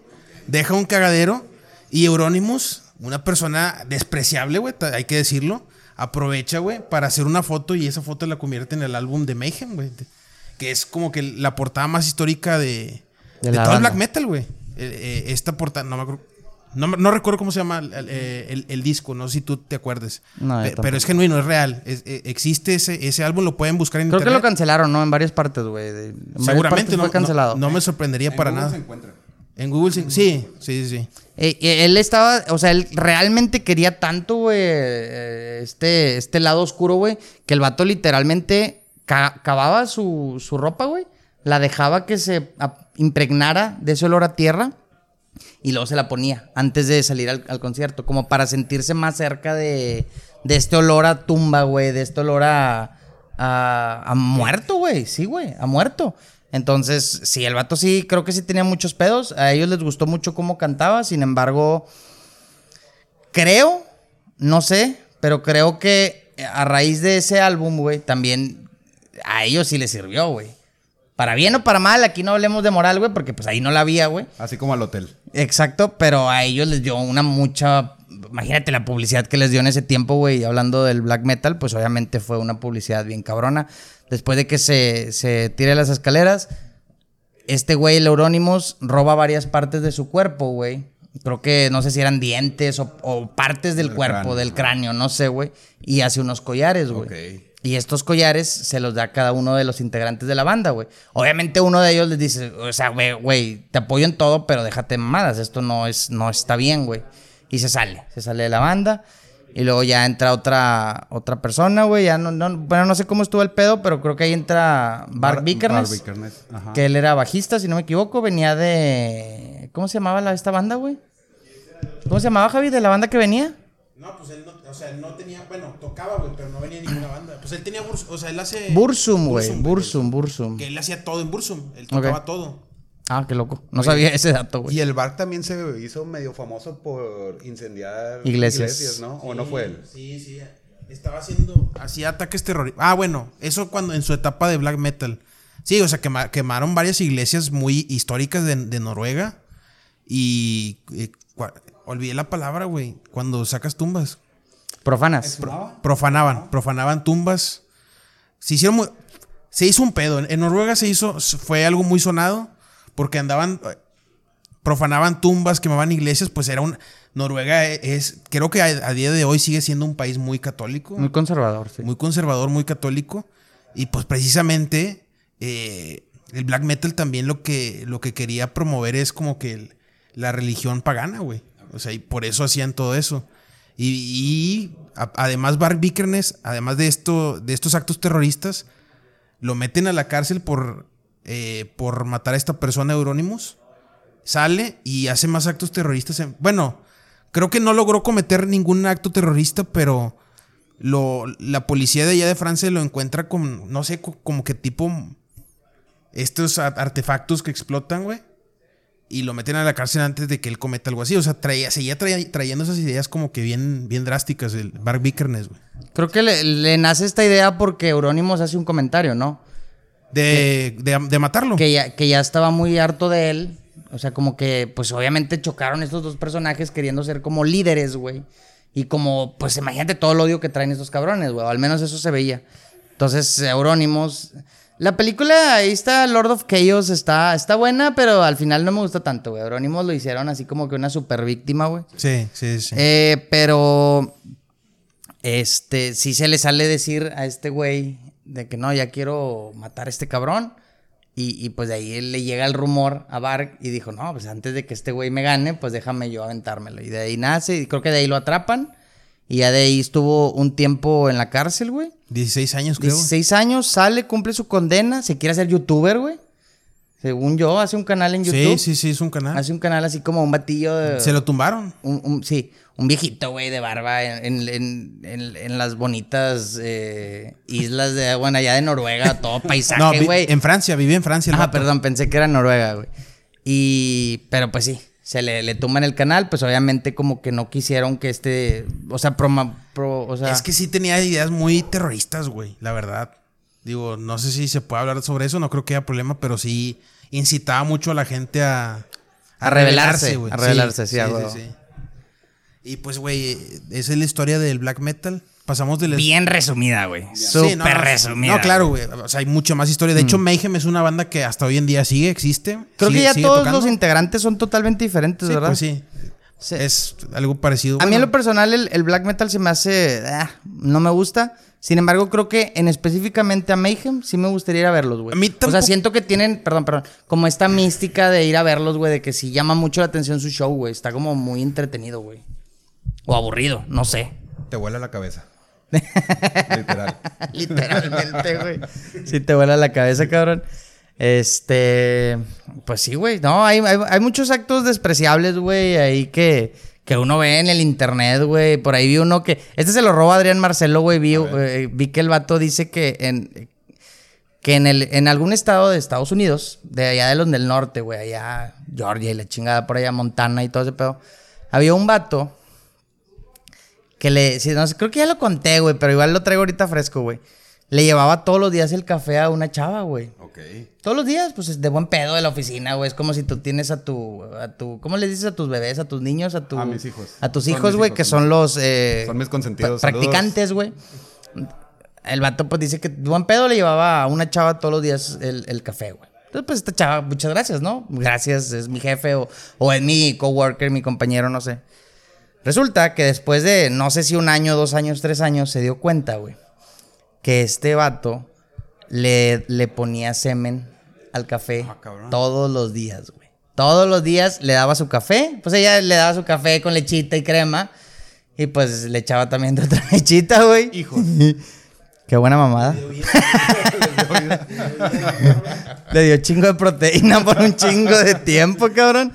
Deja un cagadero. Y Euronymous, una persona despreciable, güey, hay que decirlo, aprovecha, güey, para hacer una foto y esa foto la convierte en el álbum de Mayhem, güey. Que es como que la portada más histórica de, De todo el black metal, güey. Eh, eh, esta portada, no me acuerdo. No, no recuerdo cómo se llama el, el- el- el disco, no sé si tú te acuerdes. No, Pe- pero es genuino, es real. Es- eh, existe ese, ese álbum, lo pueden buscar en Creo que lo cancelaron, ¿no? En varias partes, güey. en Seguramente partes no, fue cancelado. no, no me sorprendería para Google nada. se encuentra. En Google sí, sí, sí, sí. sí. Eh, él estaba, o sea, él realmente quería tanto, güey, eh, este, este lado oscuro, güey, que el vato literalmente ca- cavaba su, su ropa, güey, la dejaba que se impregnara de ese olor a tierra y luego se la ponía antes de salir al, al concierto, como para sentirse más cerca de, de este olor a tumba, güey, de este olor a, a, a muerto, güey, sí, güey, a muerto. Entonces, sí, el vato sí, creo que sí tenía muchos pedos. A ellos les gustó mucho cómo cantaba. Sin embargo, creo, no sé, pero creo que a raíz de ese álbum, güey, también a ellos sí les sirvió, güey. Para bien o para mal, aquí no hablemos de moral, güey, porque pues ahí no la había, güey. Así como al hotel. Exacto, pero a ellos les dio una mucha. Imagínate la publicidad que les dio en ese tiempo, güey. Hablando del black metal, pues obviamente fue una publicidad bien cabrona. Después de que se, se tire las escaleras, este güey, el Euronymous, roba varias partes de su cuerpo, güey. Creo que no sé si eran dientes o, o partes del, Del cuerpo, cráneo. del cráneo, no sé, güey. Y hace unos collares, güey. Y estos collares se los da a cada uno de los integrantes de la banda, güey. Obviamente uno de ellos les dice, o sea, güey, güey, te apoyo en todo, pero déjate mamadas, esto no es, no está bien, güey. Y se sale, se sale de la banda. Y luego ya entra otra, otra persona, güey. Ya no, no, bueno, no sé cómo estuvo el pedo, pero creo que ahí entra Bart Bar- Vikernes. Que él era bajista, si no me equivoco. Venía de. ¿Cómo se llamaba la, esta banda, güey? ¿Cómo se llamaba, Javi, de la banda que venía? No, pues él no, o sea, él no tenía, bueno, tocaba, güey, pero no venía en ninguna banda. Pues él tenía Bursum, o sea, él hace... Bursum, güey. Bursum, Bursum. Que él hacía todo en Bursum, él tocaba todo. Ah, qué loco. No sabía ese dato, güey. Y el Bark también se hizo medio famoso por incendiar Iglesias. ¿no? ¿O no fue él? Sí, sí, estaba haciendo... Hacía ataques terroristas. Ah, bueno, eso cuando en su etapa de black metal. Sí, o sea, quema- quemaron varias iglesias muy históricas de, de Noruega. Y... eh, cua- olvidé la palabra, güey, cuando sacas tumbas. Profanas. Profanaban, profanaban tumbas. Se hicieron muy- se hizo un pedo. En Noruega se hizo, fue algo muy sonado porque andaban, eh, profanaban tumbas, quemaban iglesias, pues era un, Noruega es, creo que a, a día de hoy sigue siendo un país muy católico, Muy conservador, sí. muy conservador, muy católico. Y pues precisamente eh, el black metal también lo que, lo que quería promover es como que el- la religión pagana, güey. O sea, y por eso hacían todo eso. Y, y a- además Bart Vikernes, además de, esto, de estos actos terroristas, lo meten a la cárcel por, eh, por matar a esta persona Euronymous. Sale y hace más actos terroristas. en- bueno, creo que no logró cometer ningún acto terrorista, pero lo, la policía de allá de Francia lo encuentra con, no sé, co- como que tipo estos artefactos que explotan, güey. Y lo meten a la cárcel antes de que él cometa algo así. O sea, traía, seguía trayendo esas ideas como que bien, bien drásticas, el Bart Vikernes, güey. Creo que le, le nace esta idea porque Eurónimos hace un comentario, ¿no? De, de, de matarlo. Que ya, que ya estaba muy harto de él. O sea, como que, pues obviamente chocaron estos dos personajes queriendo ser como líderes, güey. Y como, pues imagínate todo el odio que traen estos cabrones, güey. o Al menos eso se veía. Entonces, Eurónimos. La película, ahí está Lord of Chaos, está, está buena, pero al final no me gusta tanto, güey. Eurónimos lo hicieron así como que una super víctima, güey. Sí, sí, sí. Eh, pero este, sí se le sale decir a este güey de que no, ya quiero matar a este cabrón. Y, y pues de ahí le llega el rumor a Bark y dijo, no, pues antes de que este güey me gane, pues déjame yo aventármelo. Y de ahí nace, y creo que de ahí lo atrapan. Y ya de ahí estuvo un tiempo en la cárcel, güey. 16 años, creo. 16 años, sale, cumple su condena, se quiere hacer youtuber, güey. Según yo, hace un canal en YouTube. Sí, sí, sí, es un canal. Hace un canal así como un batillo de... Se lo tumbaron. un- un- sí, un viejito, güey, de barba en, en- en- en las bonitas eh, islas de, bueno, allá de Noruega, todo (laughs) No, paisaje, güey. en Francia, viví en Francia. vato. perdón, pensé que era Noruega, güey. Y, pero pues sí, se le, le tumban el canal, pues obviamente como que no quisieron que este, o sea, proma- pro- o sea, Es que sí tenía ideas muy terroristas, güey, la verdad. Digo, no sé si se puede hablar sobre eso, no creo que haya problema, pero sí incitaba mucho a la gente a... A rebelarse, güey. a rebelarse, sí, a huevo. Y pues, güey, esa es la historia del black metal. Pasamos del... bien resumida, güey. Sí, Súper no, no, resumida. No, claro, güey. O sea, hay mucha más historia. De hecho, Mayhem es una banda que hasta hoy en día sigue, existe. Creo sigue- que ya todos tocando. los integrantes son totalmente diferentes, Sí, ¿verdad? pues sí. Sí. Es algo parecido. A mí en lo personal el, el black metal se me hace... ah, no me gusta. Sin embargo, creo que en específicamente a Mayhem sí me gustaría ir a verlos, güey. A mí O sea, tampoco- siento que tienen, perdón, perdón, como esta mística de ir a verlos, güey, de que sí llama mucho la atención su show, güey. Está como muy entretenido, güey. O aburrido, no sé. Te vuela la cabeza. (laughs) Literal. Literalmente, güey. Sí te vuela la cabeza, cabrón. Este, pues sí, güey. No, hay, hay, hay muchos actos despreciables, güey, ahí que, que uno ve en el internet, güey. Por ahí vi uno que... Este se lo roba Adrián Marcelo, güey. Vi, eh, vi que el vato dice que en... Que en, el, en algún estado de Estados Unidos, de allá de los del norte, güey, allá Georgia y la chingada por allá, Montana y todo ese pedo, había un vato que le, sí, no sé, creo que ya lo conté, güey, pero igual lo traigo ahorita fresco, güey. Le llevaba todos los días el café a una chava, güey. Ok. Todos los días, pues es de buen pedo de la oficina, güey. Es como si tú tienes a tu, a tu, ¿cómo le dices a tus bebés, a tus niños, a tu, A mis hijos. a tus hijos, güey, que son son los, eh, son mis consentidos. pra- practicantes, güey. El vato, pues dice que de buen pedo le llevaba a una chava todos los días el, el café, güey. Entonces, pues esta chava, muchas gracias, ¿no? Gracias, es mi jefe o, o es mi coworker, mi compañero, no sé. Resulta que después de, no sé si un año, dos años, tres años, se dio cuenta, güey, que este vato le, le ponía semen al café Ah, todos los días, güey. Todos los días le daba su café. Pues ella le daba su café con lechita y crema. Y pues le echaba también de otra (laughs) lechita, güey. Hijos. (laughs) Qué buena mamada. (laughs) Le dio chingo de proteína por un chingo de tiempo, cabrón.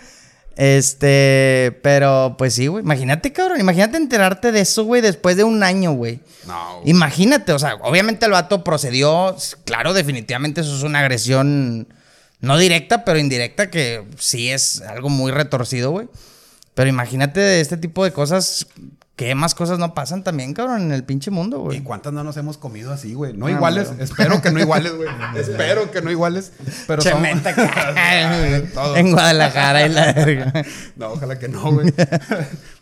Este, pero pues sí, güey. Imagínate, cabrón. Imagínate enterarte de eso, güey, después de un año, güey. No. güey. Imagínate, o sea, obviamente el vato procedió. Claro, definitivamente eso es una agresión no directa, pero indirecta, que sí es algo muy retorcido, güey. Pero imagínate de este tipo de cosas. ¿Qué más cosas no pasan también, cabrón, en el pinche mundo, ¿Y güey? cuántas no nos hemos comido así, güey? No Ah, iguales. bueno. Espero que no iguales, güey. (laughs) Espero que no iguales. Pero somos- Chementa (laughs) (laughs) Todos. en Guadalajara y la verga. No, ojalá que no, güey.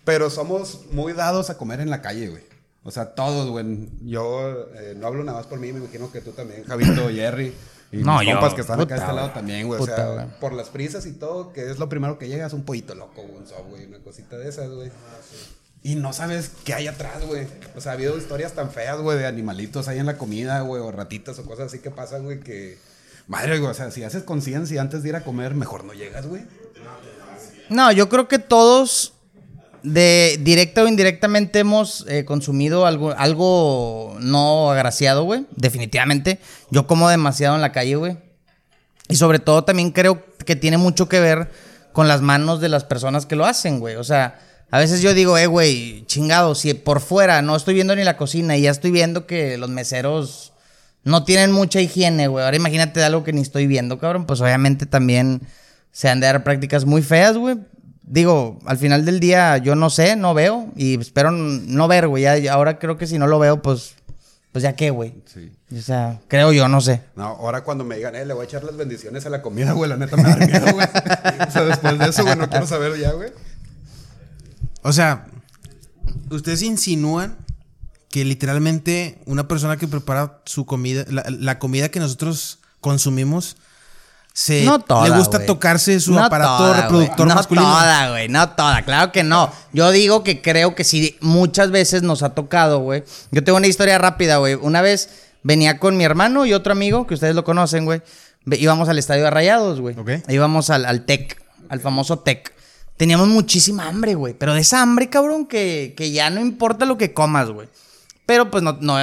Pero somos muy dados a comer en la calle, güey. O sea, todos, güey. Yo eh, no hablo nada más por mí, me imagino que tú también, Javito, (coughs) Jerry. Y No, yo, compas que están puta, acá a este lado también, güey. O sea, güey. por las prisas y todo, que es lo primero que llega, es un pollito loco, un soft, güey, una cosita de esas, güey. Y no sabes qué hay atrás, güey. O sea, ha habido historias tan feas, güey, de animalitos ahí en la comida, güey, o ratitas o cosas así que pasan, güey, que... Madre, güey, o sea, si haces conciencia antes de ir a comer, mejor no llegas, güey. No, yo creo que todos, de directa o indirectamente, hemos eh, consumido algo, algo no agraciado, güey. Definitivamente. Yo como demasiado en la calle, güey. Y sobre todo también creo que tiene mucho que ver con las manos de las personas que lo hacen, güey. O sea, a veces yo digo, eh, güey, chingado, si por fuera no estoy viendo ni la cocina y ya estoy viendo que los meseros no tienen mucha higiene, güey. Ahora imagínate de algo que ni estoy viendo, cabrón. Pues obviamente también se han de dar prácticas muy feas, güey. Digo, al final del día yo no sé, no veo y espero no ver, güey. Ahora creo que si no lo veo, pues, pues ya qué, güey. Sí. O sea, creo yo, no sé. No, ahora cuando me digan, eh, le voy a echar las bendiciones a la comida, güey, la neta me da miedo, güey. (laughs) o sea, después de eso, güey, no quiero saber ya, güey. O sea, ustedes insinúan que literalmente una persona que prepara su comida, la, la comida que nosotros consumimos, se No toda, le gusta tocarse su No aparato toda, reproductor güey. masculino. No toda, güey, no toda, claro que no. Yo digo que creo que sí, muchas veces nos ha tocado, güey. Yo tengo una historia rápida, güey. Una vez venía con mi hermano y otro amigo, que ustedes lo conocen, güey. Íbamos al estadio de Rayados, güey. Ok. Íbamos al, al TEC, al famoso TEC. Teníamos muchísima hambre, güey. Pero de esa hambre, cabrón, que, que ya no importa lo que comas, güey. Pero pues no, no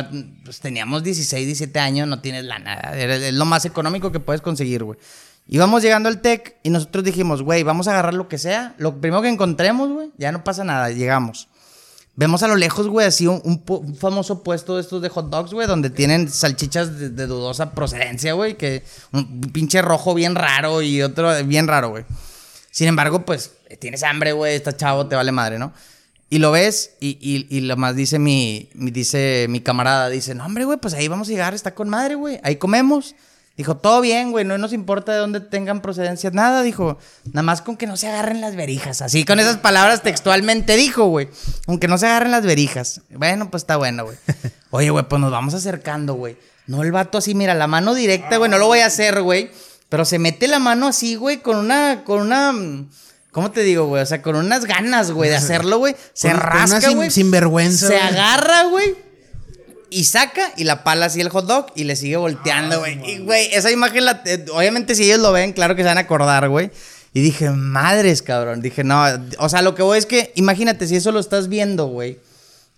pues teníamos 16, 17 años, no tienes lana. Era- Es lo más económico que puedes conseguir, güey. Íbamos llegando al TEC y nosotros dijimos, güey, vamos a agarrar lo que sea. Lo primero que encontremos, güey, ya no pasa nada, llegamos. Vemos a lo lejos, güey, así un famoso puesto de estos de hot dogs, güey, donde tienen salchichas de, de dudosa procedencia, güey, que un pinche rojo bien raro y otro bien raro, güey. Sin embargo, pues tienes hambre, güey, estás chavo, te vale madre, ¿no? Y lo ves y, y, y lo más dice mi, mi- dice mi camarada, dice, no, hombre, güey, pues ahí vamos a llegar, está con madre, güey, ahí comemos. Dijo, todo bien, güey, no nos importa de dónde tengan procedencia, nada, dijo, nada más con que no se agarren las verijas, así con esas palabras textualmente dijo, güey, aunque no se agarren las verijas. Bueno, pues está bueno, güey. Oye, güey, pues nos vamos acercando, güey. No el vato así, mira, la mano directa, güey, no lo voy a hacer, güey, pero se mete la mano así, güey, con una, con una... ¿Cómo te digo, güey? O sea, con unas ganas, güey, de hacerlo, güey. Se Con- con una rasca, sin- güey. sinvergüenza, Se güey. agarra, güey. Y saca y la pala así el hot dog y le sigue volteando, güey. y, güey, esa imagen, la, eh, obviamente, si ellos lo ven, claro que se van a acordar, güey. Y dije, madres, cabrón. Dije, no, o sea, lo que voy es que, imagínate, si eso lo estás viendo, güey.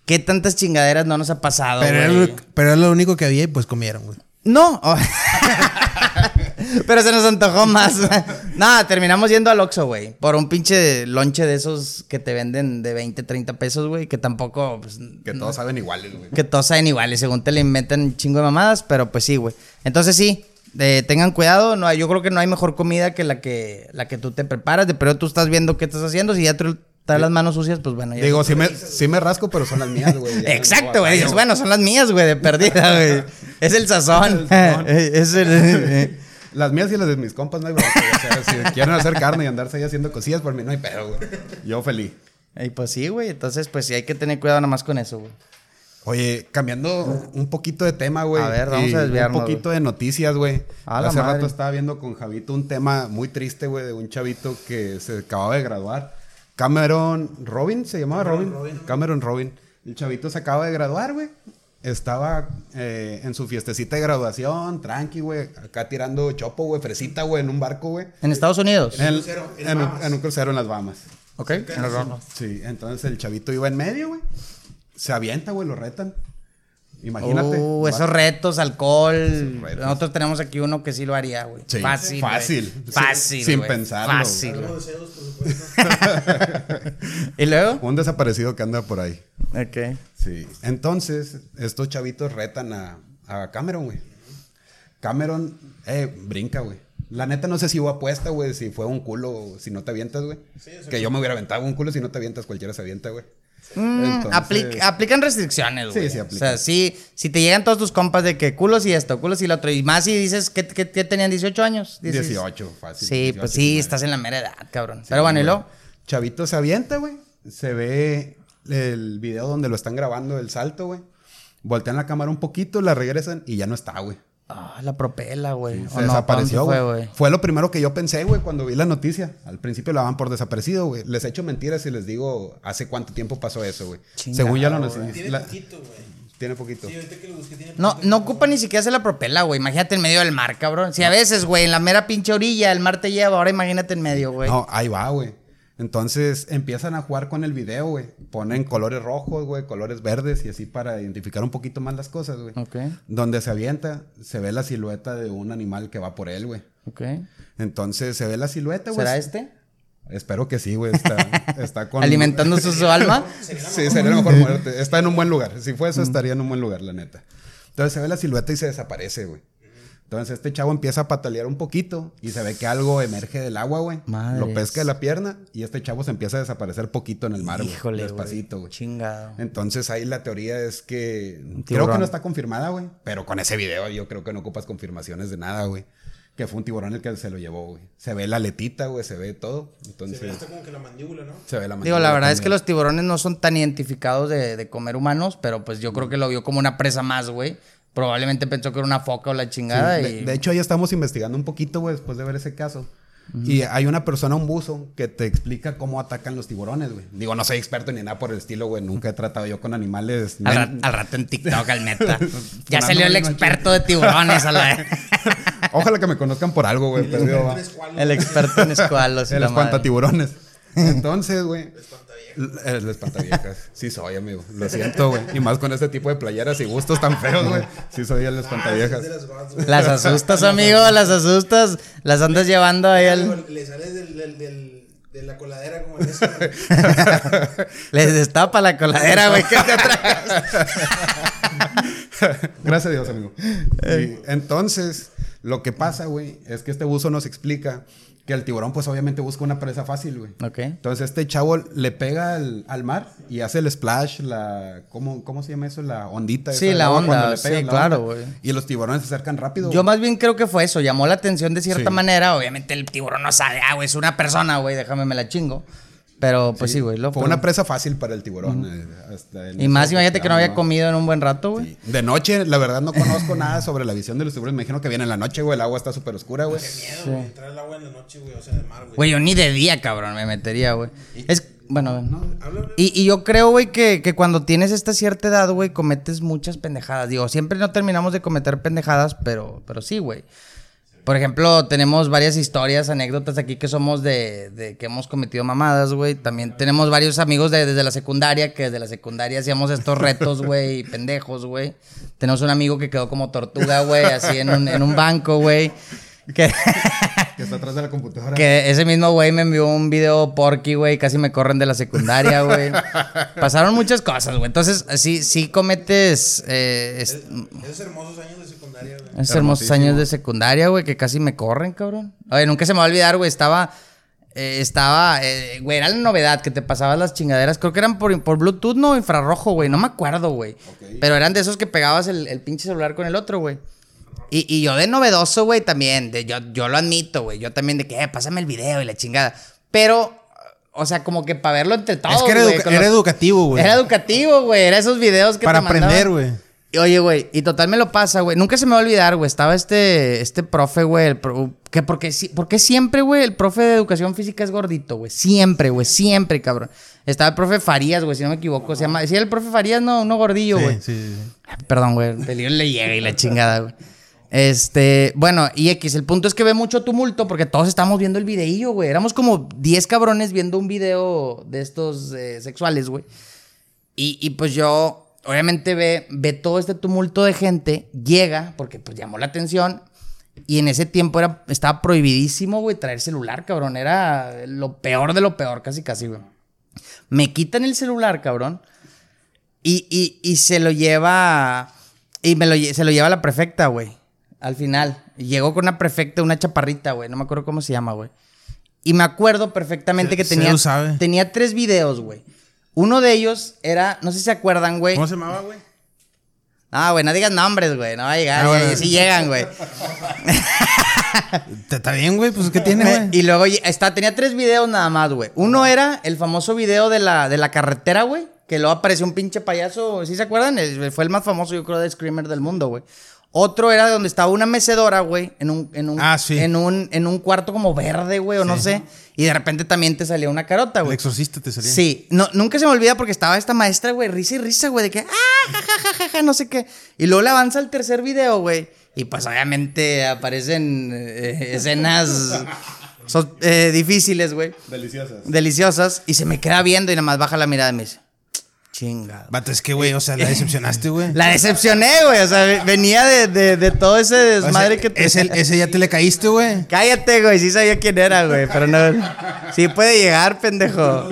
¿Qué tantas chingaderas no nos ha pasado, Pero era, güey? lo, pero era lo único que había y pues comieron, güey. No. (laughs) (laughs) Pero se nos antojó más. (laughs) Nada, terminamos yendo al Oxxo, güey. Por un pinche lonche de esos que te venden de 20, 30 pesos, güey. Que tampoco, pues, Que todos saben iguales, güey. que todos saben iguales. Según te le inventan un chingo de mamadas, pero pues sí, güey. Entonces sí, eh, tengan cuidado. No, yo creo que no hay mejor comida que la que, la que tú te preparas. De pero tú estás viendo qué estás haciendo. Si ya te traes las manos sucias, pues bueno. ya Digo, sí me, rasco, pero son las mías, güey. (laughs) Exacto, güey. no bueno, son las mías, güey, de perdida, güey. Es el sazón. El sazón. es el. Las mías y las de mis compas no hay bronca. O sea, si quieren hacer carne y andarse ahí haciendo cosillas, por mí no hay pedo, güey. Yo feliz. Y pues sí, güey. Entonces, pues sí hay que tener cuidado nada más con eso, güey. Oye, cambiando un poquito de tema, güey. A ver, vamos a desviarnos, Un poquito de noticias, güey. A Hace madre. rato estaba viendo con Javito un tema muy triste, güey, de un chavito que se acababa de graduar. Cameron Robin, ¿se llamaba Robin? Cameron Robin. El chavito se acaba de graduar, güey. Estaba eh, en su fiestecita de graduación, tranqui, güey. Acá tirando chopo, güey, fresita, güey, en un barco, güey. En Estados Unidos. En, el- en un, en un crucero en las Bahamas. Ok. En las Bahamas. Sí, entonces el chavito iba en medio, güey. Se avienta, güey, lo retan. Imagínate. Uh, esos retos, alcohol. Esos retos. Nosotros tenemos aquí uno que sí lo haría, güey. Sí, fácil. fácil. Fácil. Sin güey. pensarlo, Fácil. (laughs) ¿Y luego? Un desaparecido que anda por ahí. Ok. Sí. Entonces, estos chavitos retan a, a Cameron, güey. Cameron, eh, brinca, güey. La neta no sé si hubo apuesta, güey, si fue un culo si no te avientas, güey. que yo me hubiera aventado un culo si no te avientas, cualquiera se avienta, güey. Mm, Entonces- aplican restricciones, Sí, güey. sí O aplican. sea, sí, si te llegan todos tus compas de que culos y esto, culos y lo otro. Y más si dices que, que- que tenían 18 años. Dices- 18, fácil. Sí, 18, pues sí, 19. estás en la mera edad, cabrón. Pero bueno, y luego. Chavito se avienta, güey. Se ve el video donde lo están grabando el salto, güey. Voltean la cámara un poquito, la regresan y ya no está, güey. Ah, la propela, güey. Se desapareció, ¿Para güey. Fue, fue, lo primero que yo pensé, güey, cuando vi la noticia. Al principio la daban por desaparecido, güey. Les echo mentiras y les digo hace cuánto tiempo pasó eso, güey. Según ya lo necesito. Tiene la- poquito, güey. Tiene poquito. Sí, ahorita que lo busqué tiene No, poquito. no ocupa ni siquiera hacer la propela, güey. Imagínate en medio del mar, cabrón. Si a veces, güey, en la mera pinche orilla el mar te lleva, ahora imagínate en medio, güey. No, ahí va, güey. Entonces empiezan a jugar con el video, güey. Ponen colores rojos, güey, colores verdes y así para identificar un poquito más las cosas, güey. Ok, Donde se avienta, se ve la silueta de un animal que va por él, güey. ok. Entonces se ve la silueta, güey. ¿Será este? Espero que sí, güey. Está, (laughs) está con. Alimentando su, su alma. (laughs) Sí, sería la mejor muerte. Está en un buen lugar. Si fue eso, estaría en un buen lugar, la neta. Entonces se ve la silueta y se desaparece, güey. Entonces este chavo empieza a patalear un poquito y se ve que algo emerge del agua, güey. Lo pesca de la pierna y este chavo se empieza a desaparecer poquito en el mar, güey. Híjole, Despacito, güey. Chingado. Entonces ahí la teoría es que creo que no está confirmada, güey. Pero con ese video yo creo que no ocupas confirmaciones de nada, güey. Que fue un tiburón el que se lo llevó, güey. Se ve la aletita, güey, se ve todo. Entonces Se ve hasta como que la mandíbula, ¿no? se ve la Digo, mandíbula la verdad es que los tiburones no son tan identificados de, de comer humanos, pero pues yo creo que lo vio como una presa más, güey. Probablemente pensó que era una foca o la chingada. Sí, y... de, de hecho, ya estamos investigando un poquito, güey, después de ver ese caso. Y hay una persona, un buzo, que te explica cómo atacan los tiburones, güey. Digo, no soy experto ni nada por el estilo, güey. Nunca he tratado yo con animales. Al, ra- men- al rato en TikTok, al meta. (laughs) ya salió el experto de tiburones a la... (laughs) Ojalá que me conozcan por algo, güey. perdido, va. el experto en escualos. (laughs) El la madre. espantatiburones. Entonces, güey. El espantaviejas. Sí soy, amigo. Lo siento, güey. Y más con este tipo de playeras y gustos tan feos, güey. Sí soy el espantaviejas. Las asustas, amigo, las asustas. Las andas llevando ahí al... Le sales del, del, del- de la coladera como en eso. (laughs) Les destapa la coladera, güey. ¿Qué te tragas? (laughs) Gracias a Dios, amigo. Sí, Entonces, lo que pasa, güey, es que este buzo nos explica que el tiburón, pues obviamente busca una presa fácil, güey. Ok. Entonces, este chavo le pega al, al mar y hace el splash, la. ¿Cómo, cómo se llama eso? La ondita. Sí, esa la onda, sí, la claro, güey. Y los tiburones se acercan rápido. Yo más bien creo que fue eso. Llamó la atención de cierta Sí. manera. Obviamente el tiburón no sabe, ah, güey, es una persona, güey, déjame me la chingo. Pero pues sí, güey. lo- Fue una presa fácil para el tiburón. eh, hasta en y más, imagínate que no había comido en un buen rato, güey. Sí. De noche, la verdad, no conozco nada sobre la visión de los tiburones. Me imagino que viene en la noche, güey. El agua está súper oscura, güey. Miedo, güey. Entrar al agua en la noche, güey. O sea, el mar, güey. Güey, yo ni de día, cabrón, me metería, güey. Es, bueno, Y, y yo creo, güey, que, que cuando tienes esta cierta edad, güey, cometes muchas pendejadas. Digo, siempre no terminamos de cometer pendejadas, pero, pero sí, güey. Por ejemplo, tenemos varias historias, anécdotas aquí que somos de, de que hemos cometido mamadas, güey. También tenemos varios amigos de- desde la secundaria, que desde la secundaria hacíamos estos retos, (laughs) güey, pendejos, güey. Tenemos un amigo que quedó como tortuga, güey, así en un, en un banco, güey. Que, (laughs) Que está atrás de la computadora. que ese mismo güey me envió un video porky, güey. Casi me corren de la secundaria, güey. (laughs) Pasaron muchas cosas, güey. Entonces, sí, sí cometes eh, es- Esos hermosos años de secundaria, güey. esos hermosos años de secundaria, güey, que casi me corren, cabrón. Oye, nunca se me va a olvidar, güey. Estaba, eh, estaba, eh, güey, era la novedad que te pasabas las chingaderas. Creo que eran por, por Bluetooth, no, infrarrojo, güey. No me acuerdo, güey. Pero eran de esos que pegabas el, el pinche celular con el otro, güey. Y, y yo de novedoso, güey, también. De, yo, yo lo admito, güey. Yo también de que, eh, pásame el video y la chingada. Pero, o sea, como que para verlo entre todos. Es que era, güey, educa- con era los- educativo, güey. Era educativo, güey. Era esos videos que Para te aprender, güey. Y Oye, güey, y total me lo pasa, güey. Nunca se me va a olvidar, güey. Estaba este, este profe, güey. el pro- que porque, porque siempre, güey, el profe de educación física es gordito, güey. Siempre, güey. Siempre, cabrón. Estaba el profe Farías, güey, si no me equivoco. Se llama. Sí, el profe Farías, no, uno gordillo, güey. sí, sí, sí. Perdón, güey. El le llega y la chingada, güey. Este, bueno, y X, el punto es que ve mucho tumulto porque todos estábamos viendo el videillo, güey. Éramos como 10 cabrones viendo un video de estos eh, sexuales, güey. Y, y pues yo, obviamente ve, ve todo este tumulto de gente, llega, porque pues llamó la atención. Y en ese tiempo era, estaba prohibidísimo, güey, traer celular, cabrón. Era lo peor de lo peor, casi, casi, güey. Me quitan el celular, cabrón. Y, y, y se lo lleva. Y me lo, se lo lleva la prefecta, güey. Al final. Llegó con una prefecta, una chaparrita, güey. No me acuerdo cómo se llama, güey. Y me acuerdo perfectamente que Se- tenía. Sabe. Tenía tres videos, güey. Uno de ellos era. No sé si se acuerdan, güey. ¿Cómo se llamaba, güey? Ah, güey, no digas nombres, güey. No va a llegar. Ah, bueno. sí llegan, güey. (laughs) Está- bien, güey. Pues, ¿qué (laughs) tiene, güey? y luego está, tenía tres videos nada más, güey. Uno era el famoso video de la, de la carretera, güey. Que luego apareció un pinche payaso. ¿Sí se acuerdan? El- fue el más famoso, yo creo, de Screamer del mundo, güey. Otro era donde estaba una mecedora, güey, en un, en un, Ah, sí. en un, en un cuarto como verde, güey, o no sé. Y de repente también te salía una carota, El güey. exorcista te salía. Sí, no, nunca se me olvida porque estaba esta maestra, güey, risa y risa, güey, de que, ah, ja, ja, ja, ja, ja, no sé qué. Y luego le avanza el tercer video, güey. Y pues obviamente aparecen eh, escenas so- eh, difíciles, güey, Deliciosas. deliciosas. Y se me queda viendo y nada más baja la mirada y me dice, chingado. Vato, es que, güey, o sea, la decepcionaste, güey. La decepcioné, güey, o sea, ve- venía de, de, de todo ese O sea, desmadre que te... ese, ese ya te le caíste, güey. Cállate, güey, sí sabía quién era, güey, pero no. Sí puede llegar, pendejo.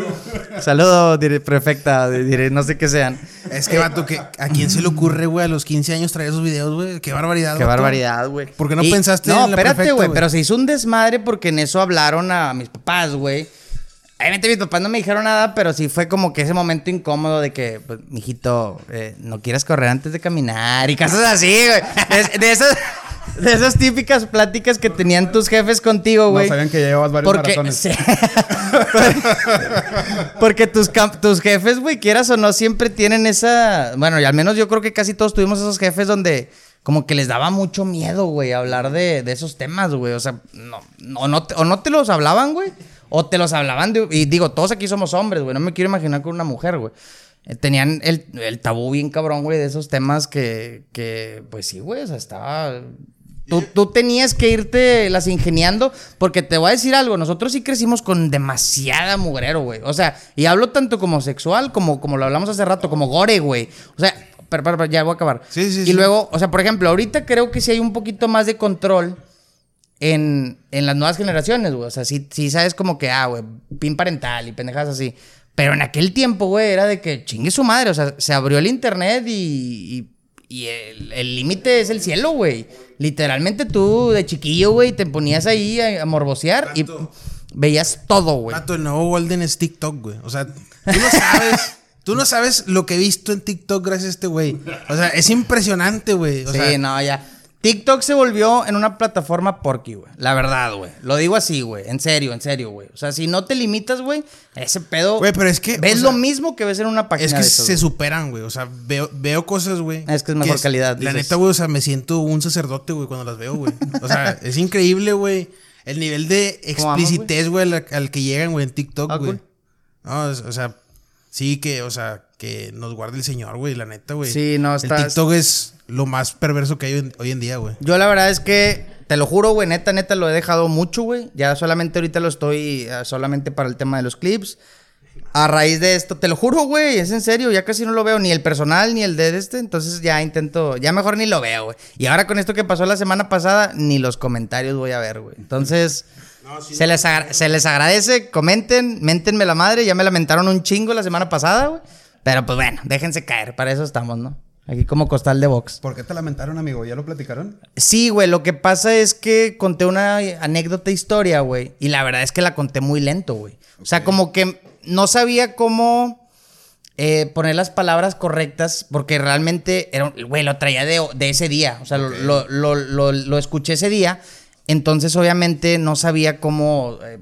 Saludo, diré, prefecta, diré, no sé qué sean. Es que, vato, que ¿a quién se le ocurre, güey, a los 15 años traer esos videos, güey? Qué barbaridad, Qué vato. barbaridad, güey. ¿Por qué no Y- pensaste No, en la espérate, güey? pero se hizo un desmadre porque en eso hablaron a mis papás, güey. Obviamente mis papás no me dijeron nada, pero sí fue como que ese momento incómodo de que, pues, mijito, eh, no quieras correr antes de caminar y cosas así, güey. De, de esas, de esas típicas pláticas que tenían tus jefes contigo, No güey. sabían que llevabas varios Porque, maratones. sí. Porque tus, tus jefes, güey, quieras o no, siempre tienen esa. Bueno, y al menos yo creo que casi todos tuvimos esos jefes donde como que les daba mucho miedo, güey, hablar de, de esos temas, güey. O sea, no, no, no te- o no te los hablaban, güey, o te los hablaban de... Y digo, todos aquí somos hombres, güey, no me quiero imaginar con una mujer, güey. Eh, Tenían el, el tabú bien cabrón, güey, de esos temas que, que pues sí, güey, o sea, estaba... Tú, tú tenías que irte las ingeniando, porque te voy a decir algo, nosotros sí crecimos con demasiada mugrero, güey. O sea, y hablo tanto como sexual, como, como lo hablamos hace rato, como gore, güey. O sea, pero, pero, pero ya voy a acabar. Sí, sí, y sí. luego, o sea, por ejemplo, ahorita creo que sí hay un poquito más de control en, en las nuevas generaciones, güey. O sea, sí, sí sabes como que, ah, güey, pin parental y pendejadas así. Pero en aquel tiempo, güey, era de que chingue su madre. O sea, se abrió el internet y, y, y el límite es el cielo, güey. Literalmente tú de chiquillo, güey, te ponías ahí a, a morbosear y veías todo, güey. El nuevo Golden es TikTok, güey. O sea, tú no sabes. (laughs) Tú no sabes lo que he visto en TikTok gracias a este güey. O sea, es impresionante, güey. O sí, sea, no, ya. TikTok se volvió en una plataforma porky, güey. La verdad, güey. Lo digo así, güey. En serio, en serio, güey. O sea, si no te limitas, güey, ese pedo. Güey, pero es que, Ves o lo mismo que ves en una página es que de se superan, güey. O sea, veo, veo cosas, güey. Es que es mejor calidad, La dices. neta, güey, o sea, me siento un sacerdote, güey, cuando las veo, güey. O sea, (laughs) es increíble, güey. El nivel de ¿Cómo amas, explicitez, güey, al, al que llegan, güey, en TikTok, Ah, güey. cool. No, o sea, sí que, o sea, que nos guarde el Señor, güey, la neta, güey. Sí, no, El está- TikTok es lo más perverso que hay hoy en, hoy en día, güey. Yo la verdad es que, te lo juro, güey, neta, neta, lo he dejado mucho, güey. Ya solamente ahorita lo estoy, eh, solamente para el tema de los clips. A raíz de esto, te lo juro, güey, es en serio, ya casi no lo veo, ni el personal, ni el de este, entonces ya intento, ya mejor ni lo veo, güey. Y ahora con esto que pasó la semana pasada, ni los comentarios voy a ver, güey. Entonces, se, les se les agradece, comenten, méntenme la madre, ya me lamentaron un chingo la semana pasada, güey. Pero pues bueno, déjense caer, para eso estamos, ¿no? Aquí como costal de box. ¿Por qué te lamentaron, amigo? ¿Ya lo platicaron? Sí, güey, lo que pasa es que conté una anécdota historia, güey, y la verdad es que la conté muy lento, güey. O sea, como que no sabía cómo eh, poner las palabras correctas, porque realmente, era, un- güey, lo traía de, de ese día, o sea, lo, lo- lo escuché ese día, entonces obviamente no sabía cómo... eh,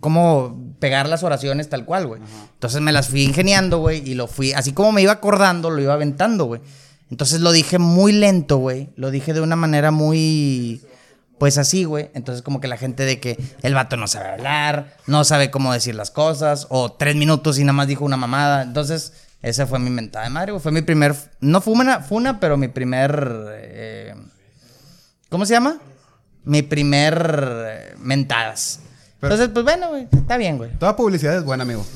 cómo pegar las oraciones tal cual, güey. Entonces me las fui ingeniando, güey, y lo fui, así como me iba acordando, lo iba aventando, güey. Entonces lo dije muy lento, güey. Lo dije de una manera muy, pues así, güey. Entonces como que la gente de que el vato no sabe hablar, no sabe cómo decir las cosas, o tres minutos y nada más dijo una mamada. Entonces esa fue mi mentada de madre, güey. Fue mi primer, no fue una, fue una, pero mi primer, eh, ¿cómo se llama? Mi primer eh, mentadas. Pero- Entonces, pues bueno, güey, está bien, güey. Toda publicidad es buena, amigo.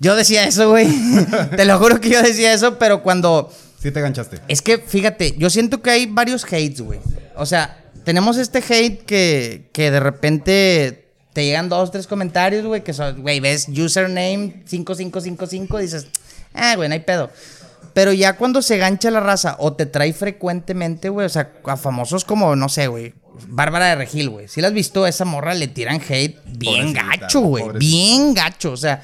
Yo decía eso, güey. (laughs) Te lo juro que yo decía eso, pero cuando... Sí te ganchaste. Es que, fíjate, yo siento que hay varios hates, güey. O sea, tenemos este hate que, que de repente te llegan dos, tres comentarios, güey, que son, güey, ves username 5555 y dices, ah, güey, no hay pedo. Pero ya cuando se gancha la raza o te trae frecuentemente, güey, o sea, a famosos como, no sé, güey, Bárbara de Regil, güey. Si la has visto, a esa morra le tiran hate bien Pobrecita, gacho, güey. Bien gacho, o sea,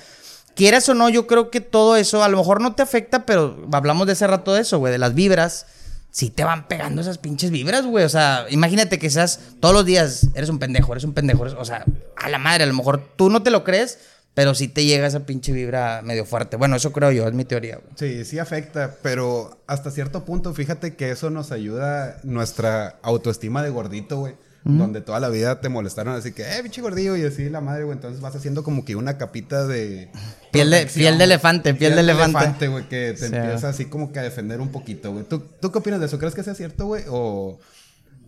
quieras o no, yo creo que todo eso a lo mejor no te afecta, pero hablamos de ese rato de eso, güey, de las vibras. Sí te van pegando esas pinches vibras, güey. O sea, imagínate que seas todos los días, eres un pendejo, eres un pendejo. eres- o sea, a la madre, a lo mejor tú no te lo crees, pero sí te llega esa pinche vibra medio fuerte. Bueno, eso creo yo, es mi teoría, güey. Sí, sí afecta, pero hasta cierto punto, fíjate que eso nos ayuda nuestra autoestima de gordito, güey. Donde toda la vida te molestaron así que, eh, pinche gordillo, y así la madre, güey. Entonces vas haciendo como que una capita de. Piel de- piel de elefante, piel de elefante. güey, que te Sí. empieza así como que a defender un poquito, güey. ¿Tú, ¿Tú qué opinas de eso? ¿Crees que sea cierto, güey? O,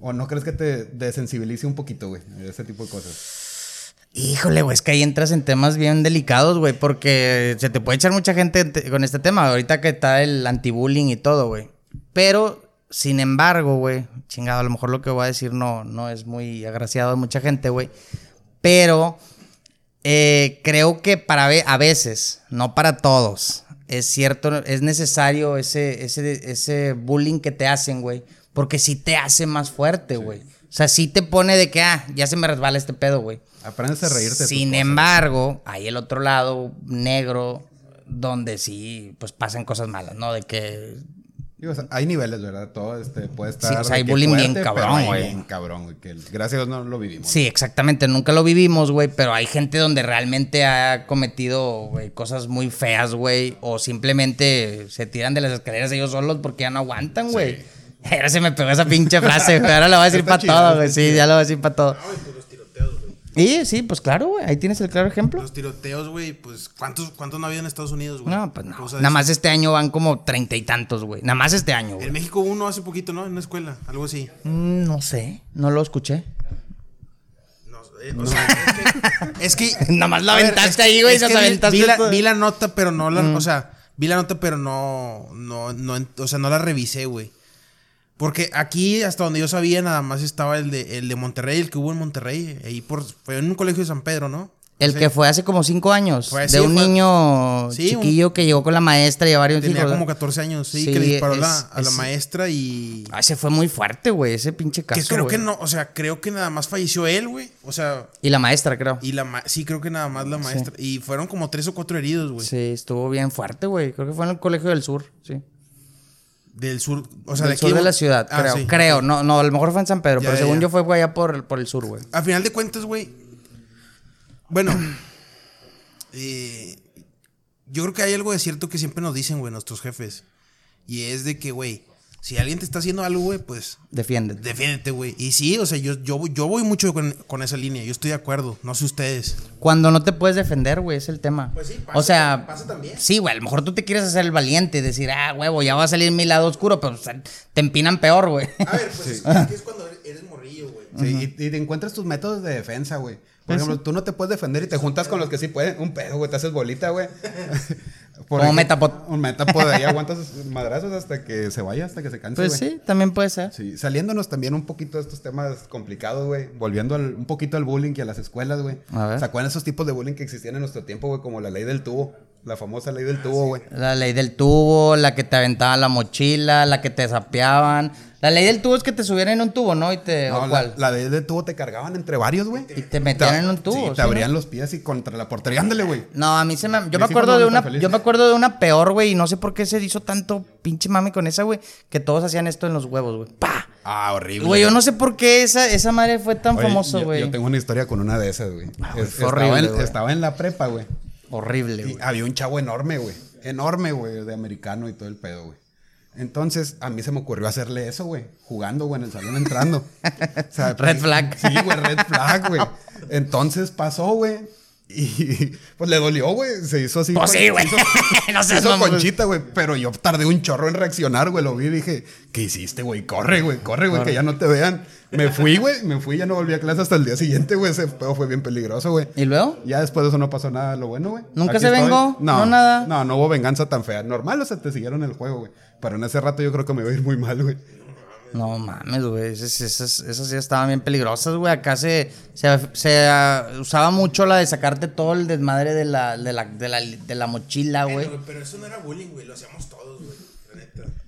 ¿O no crees que te desensibilice un poquito, güey? Ese tipo de cosas. Híjole, güey, es que ahí entras en temas bien delicados, güey, porque se te puede echar mucha gente te- con este tema, ahorita que está el anti-bullying y todo, güey. Pero, sin embargo, güey, chingado, a lo mejor lo que voy a decir no, no es muy agraciado a mucha gente, güey. Pero eh, creo que para a veces, no para todos, es cierto, es necesario ese, ese, ese bullying que te hacen, güey, porque sí te hace más fuerte, güey. O sea, sí te pone de que, ah, ya se me resbala este pedo, güey. Aprendes a reírte. Sin cosas. embargo, hay el otro lado negro donde sí, pues pasan cosas malas, ¿no? De que Digo, o sea, hay niveles, ¿verdad? Todo este puede estar. Sí, o sea, hay bullying bien cabrón, güey. Bien cabrón, güey. Que gracias a Dios no lo vivimos. Sí, exactamente. Nunca lo vivimos, güey. Pero hay gente donde realmente ha cometido güey, cosas muy feas, güey. O simplemente se tiran de las escaleras ellos solos porque ya no aguantan, güey. (laughs) Ahora se me pegó esa pinche frase, güey. Ahora lo voy a decir para todo, güey. Sí, ya lo voy a decir para todo. Ay, pues los tiroteos, güey. Y sí, pues claro, güey. Ahí tienes el claro ejemplo. Los tiroteos, güey, pues ¿cuántos, ¿cuántos no había en Estados Unidos, güey? No, pues no. Nada más este año van como treinta y tantos, güey. Nada más este año, güey. En México uno hace poquito, ¿no? En una escuela, algo así. Mm, no sé, no lo escuché. No, eh, o sea, (laughs) es que... es que- Nada más la aventaste es que- ahí, güey. es nos que vi- aventaste vi, la, vi la nota, pero no la... O sea, vi la nota, pero no... No, no, o sea, no la revisé, güey. Porque aquí, hasta donde yo sabía, nada más estaba el de, el de Monterrey, el que hubo en Monterrey. Ahí por... Fue en un colegio de San Pedro, ¿no? El Sí. que fue hace como cinco años. Fue- de un fue- niño Sí, un- chiquillo que llegó con la maestra y a varios Tenía hijos. como ¿verdad? 14 años, sí, Sí, que le disparó la- es- a la es- maestra y... Ah, ese fue muy fuerte, güey. Ese pinche caso. Que creo güey. que no, o sea, creo que nada más falleció él, güey. O sea, Y la maestra, creo. y la ma- sí, creo que nada más la maestra. Y fueron como tres o cuatro heridos, güey. Sí, estuvo bien fuerte, güey. Creo que fue en el colegio del sur, sí. Del sur, o sea, del de aquí. sur de la ciudad, Ah, creo. sí. Creo. No, no, a lo mejor fue en San Pedro, Ya, pero ya, según ya. yo fue allá por, por el sur, güey. A final de cuentas, güey. Bueno, (clears throat) eh, yo creo que hay algo de cierto que siempre nos dicen, güey, nuestros jefes. Y es de que, güey, si alguien te está haciendo algo, güey, pues Defiéndete. defiéndete, güey. Y sí, o sea, yo, yo, voy- yo voy mucho con, con esa línea. Yo estoy de acuerdo. No sé ustedes. Cuando no te puedes defender, güey, es el tema. Pues sí, pasa- o sea, pasa también. sí, güey, a lo mejor tú te quieres hacer el valiente y decir, ah, huevo, ya va a salir mi lado oscuro, pero o sea, te empinan peor, güey. A ver, pues (laughs) es, que es cuando eres morrillo, güey. Sí, y, y te encuentras tus métodos de defensa, güey. Por ejemplo, tú no te puedes defender y te juntas con los que sí pueden. Un pedo, güey, te haces bolita, güey. (laughs) Como ejemplo, Metapod. Un metapod ahí (laughs) aguantas madrazos hasta que se vaya, hasta que se canse, Pues güey. sí, también puede ser. Sí, saliéndonos también un poquito de estos temas complicados, güey. Volviendo al- un poquito al bullying y a las escuelas, güey. A ver. ¿Se acuerdan esos tipos de bullying que existían en nuestro tiempo, güey? Como la ley del tubo. La famosa ley del tubo, güey. La ley del tubo, la que te aventaban la mochila, la que te sapeaban. La ley del tubo es que te subieran en un tubo, ¿no? Y te. No, ¿o la, cuál? la ley del tubo te cargaban entre varios, güey. Y te metían en un tubo, Sí, ¿sí, te no? abrían los pies y contra la portería. Ándale, güey. No, a mí se me. Yo me acuerdo de una. Yo me acuerdo de una peor, güey. Y no sé por qué se hizo tanto pinche mami con esa, güey. Que todos hacían esto en los huevos, güey. ¡Pa! Ah, horrible. Güey, yo no sé por qué esa, esa madre fue tan yo- güey. Yo, tengo una historia con una de esas, güey. güey, Es- estaba, estaba en la prepa, güey. Horrible, güey. había un chavo enorme, güey. Enorme, güey, de americano y todo el pedo, güey. Entonces, a mí se me ocurrió hacerle eso, güey. Jugando, güey, en el salón entrando. (laughs) O sea, Red flag. Sí, güey, red flag, güey. (laughs) Entonces pasó, güey. Y pues le dolió, güey. Se hizo así. Pues sí, güey. (laughs) no Se hizo conchita, güey. Pero yo tardé un chorro en reaccionar, güey. Lo vi y dije, ¿qué hiciste, güey? Corre, güey, corre, güey, que ya no te vean. Me fui, güey. Me fui, ya no volví a clase hasta el día siguiente, güey. Ese pedo fue bien peligroso, güey. ¿Y luego? Ya después de eso no pasó nada lo bueno, güey. ¿Nunca Aquí se estoy. vengó? No, nada. No, no hubo venganza tan fea. Normal, o sea, te siguieron el juego, güey. Pero en ese rato yo creo que me iba a ir muy mal, güey. No mames, güey. Esas, esas, esas sí estaban bien peligrosas, güey. Acá se, se, se, ah, usaba mucho la de sacarte todo el desmadre de la, de la, de la, de la mochila, güey. Pero, pero eso no era bullying, güey. Lo hacíamos todos, güey.